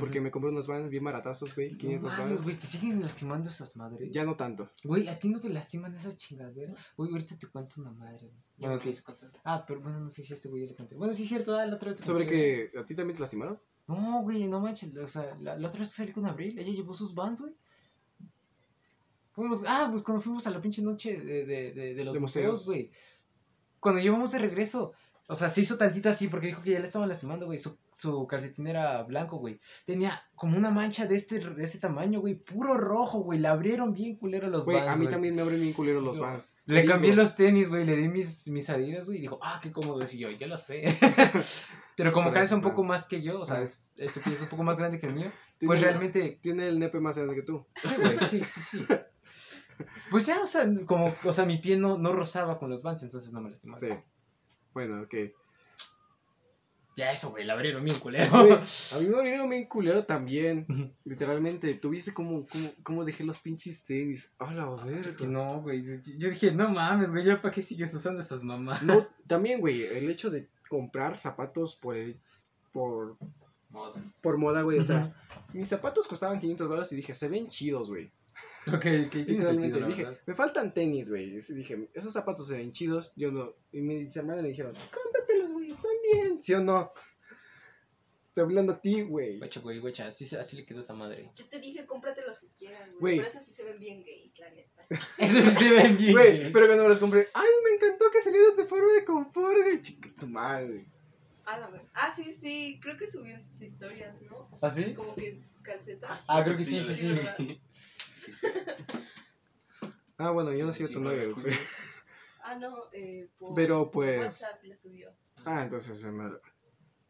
Porque me compré unos Vans bien baratazos, güey. 500 no güey, te siguen lastimando esas madres. Ya no tanto. Güey, a ti no te lastiman esas chingaderas. Güey, ahorita te cuento una madre, güey. Bueno, ok. Ah, pero bueno, no sé si a este güey ya le conté. Bueno, sí es cierto, ah, la otra vez te ¿Sobre que a ti también te lastimaron? No, güey, no manches. O sea, la, la otra vez que salí con Abril, ella llevó sus vans, güey. Fuimos, ah, pues cuando fuimos a la pinche noche de, de, de, de los museos. güey. Cuando llevamos de regreso, o sea, se hizo tantito así porque dijo que ya le estaban lastimando, güey. Su, su calcetín era blanco, güey. Tenía como una mancha de este, de este tamaño, güey. Puro rojo, güey. Le abrieron bien culero los Güey, vans, a mí güey. también me abren bien culero los No. Vans. Le cambié los tenis, güey, le di mis, mis adidas, güey, y dijo, ah, qué cómodo es, y yo, yo lo sé. Pero como Pero calza un poco más que yo, o sea, es, es, su pie es un poco más grande que el mío, pues realmente, Tiene el nepe más grande que tú. sí, güey, sí, sí, sí. Pues ya, o sea, como, o sea, mi pie no, no rozaba con los Vans, entonces no me lastimaba. Sí. Bueno, ok. Ya eso, güey, la abrieron bien culero. A mí me abrieron bien culero también. Literalmente, ¿tuviste cómo, cómo, cómo dejé los pinches tenis? A la verga. Es que no, güey. Yo dije, no mames, güey, ¿ya para qué sigues usando estas mamás? No, también, güey, el hecho de comprar zapatos por el, por, Moda. por moda, güey. O sea, mis zapatos costaban 500 dólares y dije, se ven chidos, güey. Ok, ok, tiene sentido, la dije, verdad. me faltan tenis, güey. Y dije, esos zapatos se ven chidos. Yo no. Y mis hermanas me dijeron, cómpratelos, güey, están bien. ¿Sí o no? Estoy hablando a ti, güey. Guacha, güey, guacha, así, así le quedó esa madre. Yo te dije, cómprate los que quieras, Güey. güey. Por eso sí se ven bien gays, la neta. Eso sí se ven bien. Güey, pero cuando me los compré, ay, me encantó que salieras de forma de confort, güey. Chica, tu madre, güey. Ah, la ver- ah, sí, sí. Creo que subió en sus historias, ¿no? ¿Ah, sí? Como que en sus calcetas. Ah, creo que sí, sí, Sí, sí. ¿verdad? Ah, bueno, yo no sigo Sí, tu no, novia, escucha. güey. Ah, no, eh, por, Pero, pues- WhatsApp subió. Ah, entonces se me...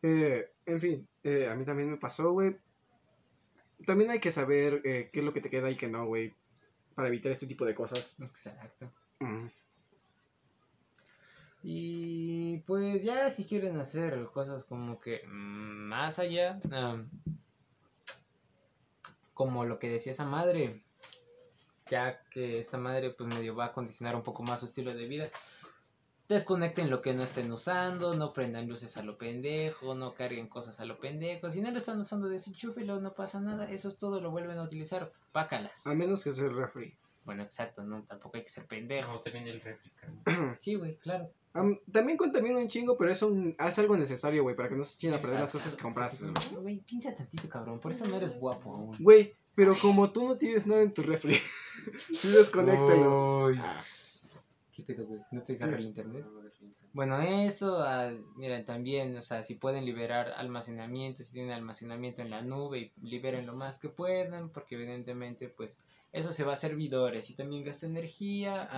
Eh, en fin, eh, a mí también me pasó, güey. También hay que saber eh, qué es lo que te queda y qué no, güey. Para evitar este tipo de cosas. Exacto. Mm. Y pues ya si quieren hacer cosas como que más allá, am, como lo que decía esa madre, ya que esta madre pues medio va a condicionar un poco más su estilo de vida. Desconecten lo que no estén usando, no prendan luces a lo pendejo, no carguen cosas a lo pendejo. Si no lo están usando, desenchúfelo, no pasa nada. Eso es todo, lo vuelven a utilizar. Pácalas. A menos que sea el refri. Bueno, exacto, no, tampoco hay que ser No, pendejos. se viene el réplica. Sí, güey, claro. Am, también contamina un chingo, pero es, un, es algo necesario, güey, para que no se echen a perder las cosas que compraste, güey. Güey, piensa tantito, cabrón. Por eso no eres guapo aún. Güey, pero como tú no tienes nada en tu refri, sí desconéctalo. Uy. Ah, ¿Qué pedo, güey? ¿No te agarra el internet? Bueno, eso, ah, miren, también, o sea, si pueden liberar almacenamiento, si tienen almacenamiento en la nube, y liberen lo más que puedan, porque evidentemente, pues, eso se va a servidores y también gasta energía.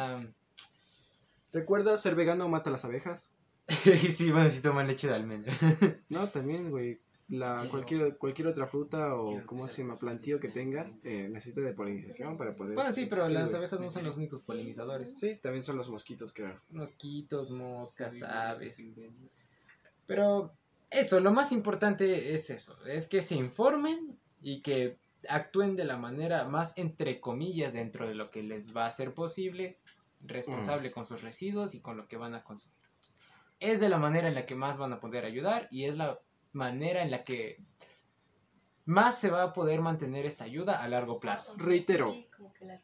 ¿Recuerda ser vegano mata las abejas? sí, bueno, si toman leche de almendra. No, también, güey. La, Sí, cualquier, cualquier otra fruta o, ¿cómo se llama? Plantío que tenga, eh, necesita de polinización para poder... bueno, sí, pero las abejas no son los únicos polinizadores. Sí, también son los mosquitos, creo. Mosquitos, moscas, aves. Pero eso, lo más importante es eso, es que se informen y que actúen de la manera más entre comillas dentro de lo que les va a ser posible, responsable con sus residuos y con lo que van a consumir. Es de la manera en la que más van a poder ayudar y es la manera en la que más se va a poder mantener esta ayuda a largo plazo. Reitero,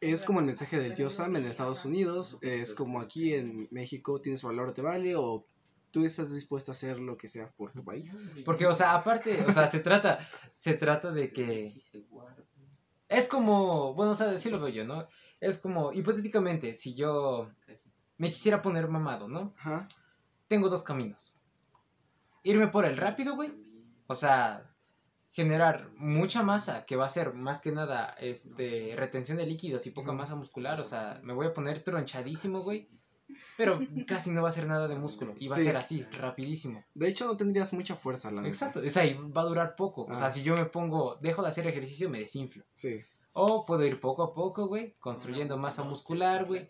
Es como el mensaje del tío Sam en Estados. Unidos, es como aquí en México, tienes valor o te vale, o tú estás dispuesto a hacer lo que sea por tu país. Porque, o sea, aparte, o sea, se trata, se trata de que es como, bueno, o sea, así lo veo yo, ¿no? Es como, hipotéticamente, si yo me quisiera poner mamado, ¿no? Ajá. Tengo dos caminos. Irme por el rápido, güey. O sea, generar mucha masa, que va a ser más que nada este, retención de líquidos y poca masa muscular. O sea, me voy a poner tronchadísimo, güey. Pero casi no va a ser nada de músculo. Y va Sí. a ser así, rapidísimo. De hecho, no tendrías mucha fuerza, la neta. Exacto. O sea, y va a durar poco. O sea, Ah. si yo me pongo, dejo de hacer ejercicio, me desinflo. Sí. O puedo ir poco a poco, güey, construyendo masa muscular, güey.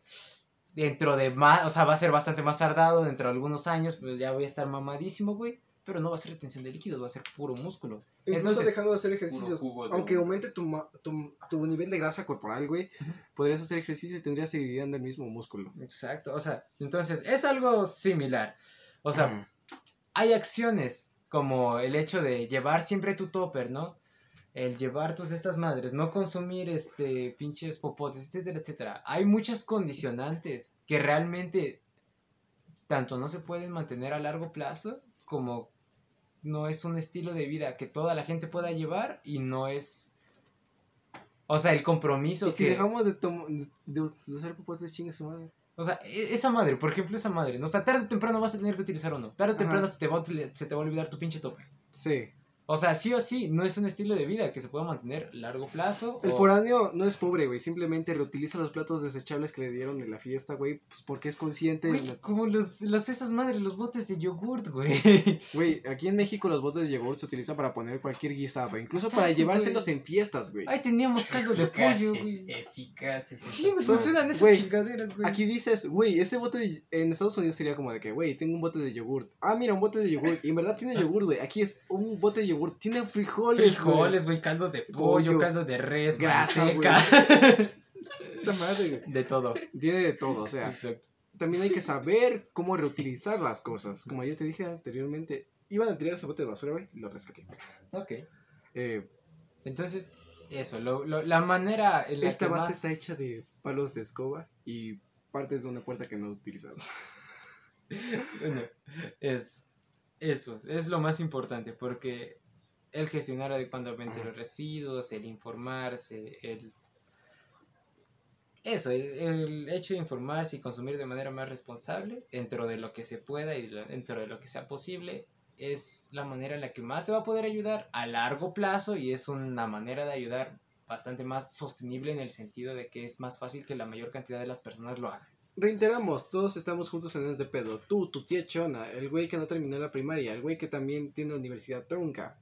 Dentro de más, o sea, va a ser bastante más tardado, dentro de algunos años, pues ya voy a estar mamadísimo, güey. Pero no va a ser retención de líquidos, va a ser puro músculo. Incluso Entonces- dejando de hacer ejercicios, aunque aumente tu, tu, tu nivel de grasa corporal, güey, podrías hacer ejercicio y tendrías seguiría el mismo músculo. Exacto, o sea, entonces es algo similar. O sea, hay acciones como el hecho de llevar siempre tu topper, ¿no? El llevar tus estas madres, no consumir este pinches popotes, etcétera, etcétera. Hay muchas condicionantes que realmente tanto no se pueden mantener a largo plazo como no es un estilo de vida que toda la gente pueda llevar y no es o sea, el compromiso y si que dejamos de, de, de usar popotes, chinga su madre. o sea, e- esa madre, por ejemplo, esa madre, ¿no? O sea, tarde o temprano vas a tener que utilizar uno. Tarde o temprano se te, va se te va a olvidar tu pinche tope. Sí. O sea, sí o sí, no es un estilo de vida que se pueda mantener a largo plazo. El o- foráneo no es pobre, güey. Simplemente reutiliza los platos desechables que le dieron en la fiesta, güey. Pues porque es consciente. de Güey, la- como los, los esas madres, los botes de yogurt, güey. Güey, aquí en México los botes de yogur se utilizan para poner cualquier guisado. Incluso Exacto, para llevárselos güey. en fiestas, güey. Ahí teníamos caldo de pollo, güey. eficaces. Sí, funcionan esas güey, chingaderas, güey. Aquí dices, güey, ese bote de... En Estados Unidos sería como de que, güey, tengo un bote de yogur. Ah, mira, un bote de yogur. Y en verdad tiene yogur, güey. Aquí es un bote de yogur. Tiene frijoles, Frijoles, güey, caldo de pollo, Pollo, caldo de res, grasa, manteca. madre. De todo. Tiene de todo, o sea. Exacto. También hay que saber cómo reutilizar las cosas. Como yo te dije anteriormente, iban a tirar ese bote de basura, güey. Lo rescaté. Ok. Eh, Entonces, eso, lo, lo- la manera en la esta que base más... está hecha de palos de escoba y partes de una puerta que no utilizaron. Bueno, es eso, es lo más importante, porque el gestionar adecuadamente los residuos, el informarse, el... Eso, el, el hecho de informarse y consumir de manera más responsable, dentro de lo que se pueda y dentro de lo que sea posible, es la manera en la que más se va a poder ayudar a largo plazo y es una manera de ayudar bastante más sostenible en el sentido de que es más fácil que la mayor cantidad de las personas lo hagan. Reiteramos, todos estamos juntos en este pedo. Tú, tu tía Chona, el güey que no terminó la primaria, el güey que también tiene universidad trunca.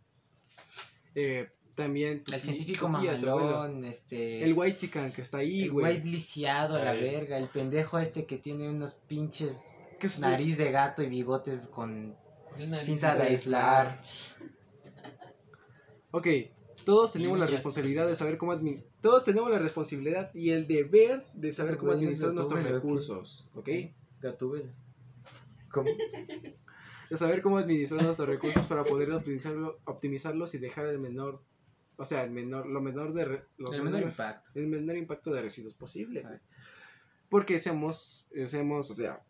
Eh, también tu El científico tu tía, mamalón, este... El white chican que está ahí, el güey. white lisiado a la verga, el pendejo este que tiene unos pinches nariz de gato y bigotes con cinta de aislar. Ok, todos tenemos la responsabilidad de saber cómo admi- Todos tenemos la responsabilidad y el deber de saber cómo administrar es nuestros recursos, ¿ok? Gatúbela. ¿Cómo? De saber cómo administrar nuestros recursos para poder optimizarlo, optimizarlos y dejar el menor, o sea, el menor, lo menor de re- los El menor menor- impacto. el menor impacto de residuos posible. Exacto. Porque seamos, seamos, o sea,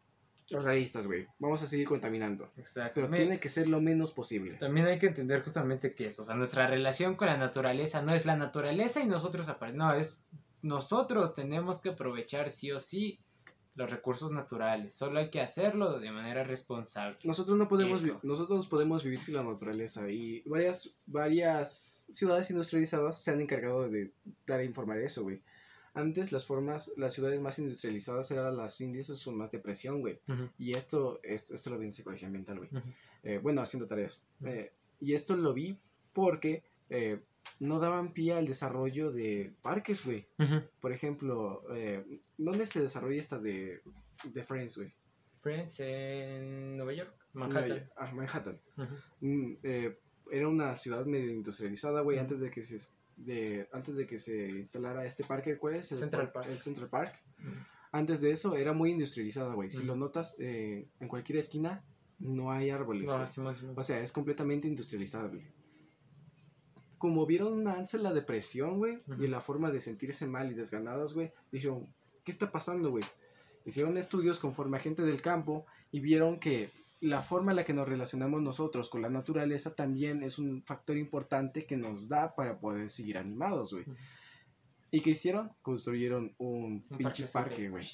realistas, güey. Vamos a seguir contaminando. Exacto. Pero tiene que ser lo menos posible. También hay que entender justamente que es, o sea, nuestra relación con la naturaleza no es la naturaleza y nosotros no, es nosotros tenemos que aprovechar sí o sí los recursos naturales, solo hay que hacerlo de manera responsable. Nosotros no podemos, vi- nosotros podemos vivir sin la naturaleza y varias, varias ciudades industrializadas se han encargado de dar a informar eso, güey. Antes las formas, las ciudades más industrializadas eran las índices con más depresión, güey. Y esto, esto, esto lo vi en psicología ambiental, güey. Ujú. Eh, bueno, haciendo tareas. Ujú. Eh, y esto lo vi porque eh, no daban pie al desarrollo de parques, güey. Por ejemplo, eh, ¿dónde se desarrolla esta de, de Friends, güey? Friends en Nueva York, Manhattan. Nueva- Ah, Manhattan. Mm, eh, era una ciudad medio industrializada, güey, antes de que se de antes de que se instalara este parque, ¿cuál es? El Central par- Park. El Central Park. Antes de eso era muy industrializada, güey. Si lo notas eh, en cualquier esquina no hay árboles. Simón, Simón. O sea, es completamente industrializada, güey. Como vieron un alza en la depresión, güey, y en la forma de sentirse mal y desganados, güey, dijeron, ¿qué está pasando, güey? Hicieron estudios conforme a gente del campo y vieron que la forma en la que nos relacionamos nosotros con la naturaleza también es un factor importante que nos da para poder seguir animados, güey. ¿Y qué hicieron? Construyeron un, Un pinche parque, güey.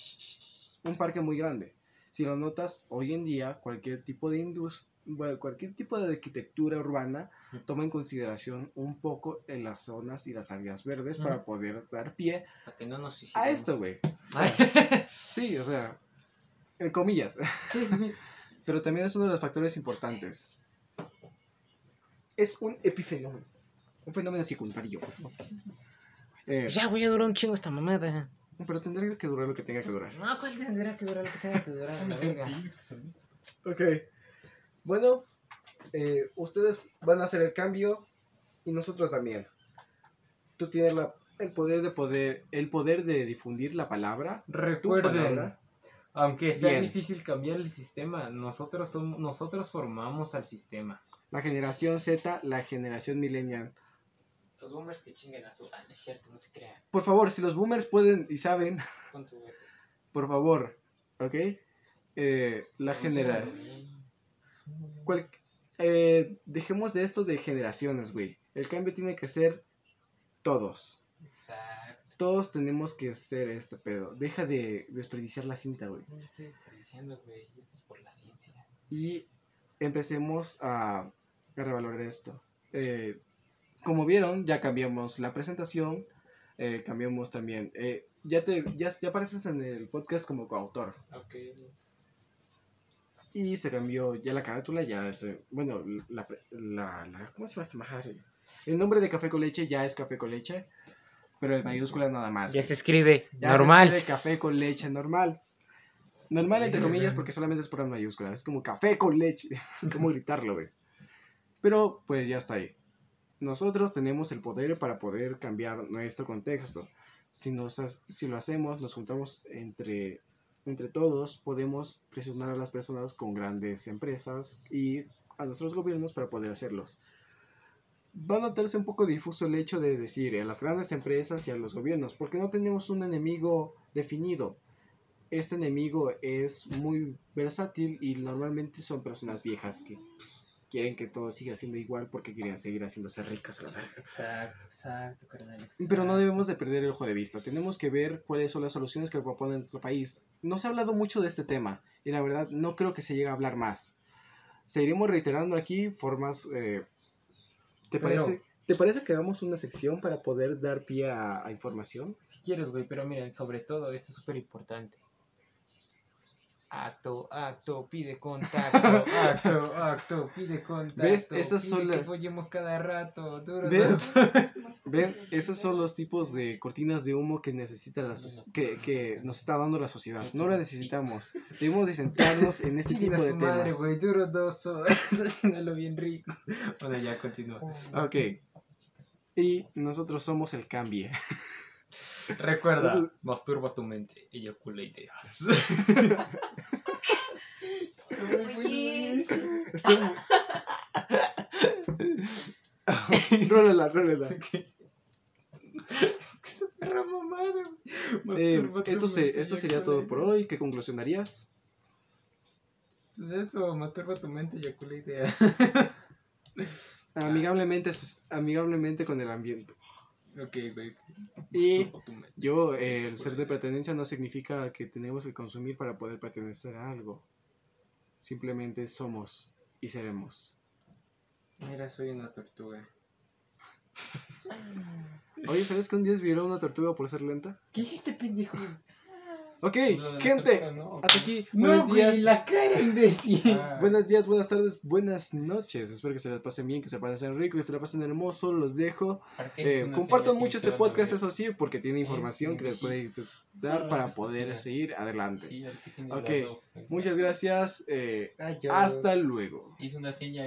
Un parque muy grande. Si lo notas, hoy en día cualquier tipo de indus- bueno, cualquier tipo de arquitectura urbana toma en consideración un poco en las zonas y las áreas verdes para poder dar pie Para que no nos a esto, güey. Sí, o sea, en comillas. sí, sí, sí. Pero también es uno de los factores importantes. Es un epifenómeno. Un fenómeno secundario. Eh, Pues ya, güey, ya duró un chingo esta mamada. pero tendrá que durar lo que tenga que durar. No, ¿cuál tendrá que durar lo que tenga que durar? La verga. Ok. Bueno, eh, ustedes van a hacer el cambio y nosotros también. Tú tienes la, el poder de poder, el poder de difundir la palabra. Tu Recuerden, palabra. aunque sea Bien. difícil cambiar el sistema, nosotros somos, nosotros formamos al sistema. La generación Z, la generación millennial. Los boomers que chinguen a su... Ah, no es cierto, no se crean. Por favor, si los boomers pueden y saben, Con tu veces. por favor, ¿ok? Eh, la genera... cual- eh, dejemos de esto de generaciones, güey. El cambio tiene que ser todos. Exacto. Todos tenemos que hacer este pedo. Deja de desperdiciar la cinta, güey. No le estoy desperdiciando, güey. Esto es por la ciencia. Y empecemos a, a revalorar esto. eh, como vieron, ya cambiamos la presentación, eh, cambiamos también, eh, ya, te, ya, ya apareces en el podcast como coautor. Ok. Y se cambió ya la carátula, ya es, bueno, la, la, la- ¿cómo se llama esta madre? El nombre de Café con Leche ya es Café con Leche, pero en mayúsculas nada más. Ya se escribe Ya se normal. escribe café con leche normal. Normal entre comillas porque solamente es por las mayúsculas. Es como café con leche. Es como gritarlo, güey. Pero pues ya está ahí. Nosotros tenemos el poder para poder cambiar nuestro contexto. Si, nos, si lo hacemos, nos juntamos entre, entre todos, podemos presionar a las personas con grandes empresas y a nuestros gobiernos para poder hacerlos. Va a notarse un poco difuso el hecho de decir a las grandes empresas y a los gobiernos, porque no tenemos un enemigo definido. Este enemigo es muy versátil y normalmente son personas viejas que pues, quieren que todo siga siendo igual porque quieren seguir haciéndose ricas a la verga. Exacto, exacto, carnal. Pero no debemos de perder el ojo de vista. Tenemos que ver cuáles son las soluciones que propone nuestro país. No se ha hablado mucho de este tema y la verdad no creo que se llegue a hablar más. Seguiremos reiterando aquí formas... eh, ¿te, Pero- parece, ¿Te parece que hagamos una sección para poder dar pie a, a información? Si quieres, güey, pero miren, sobre todo, esto es súper importante. Acto, acto, pide contacto, acto, acto, pide contacto. ¿Ves? Esas pide son que las- follemos cada rato. duro, ¿Ves? Ven, esos son los tipos de cortinas de humo que necesita la soci- que, que nos está dando la sociedad. No la necesitamos. Debemos de sentarnos en este tipo de su madre, temas. güey, duro dos horas haciéndolo bien rico. Bueno, ya continúa. Ok. Y nosotros somos el cambie. Recuerda, Eso- masturba tu mente, eyacula ideas. Oye, Estamos... rólala, rólala. Perra mamada. Eh, esto, se- esto sería todo por hoy. ¿Qué conclusión darías? Pues eso, masturba tu mente, eyacula ideas. Amigablemente, amigablemente con el ambiente. Ok. Y Masturba tu mente. yo, eh, el ser de pertenencia no significa que tenemos que consumir para poder pertenecer a algo. Simplemente somos y seremos. Mira, soy una tortuga. Oye, ¿sabes que un día violó una tortuga por ser lenta? ¿Qué hiciste, pendejo? Ok, la gente, hasta aquí. No, buenos güey, días. la cara, imbécil. Buenos días, buenas tardes, buenas noches. Espero que se las pasen bien, que se pasen rico, que se la pasen hermoso. Los dejo. Eh, compartan mucho este podcast, eso sí, porque tiene información que les puede dar para poder seguir adelante. Sí, Ok. Muchas gracias. eh, hasta luego. Hizo una seña ahí.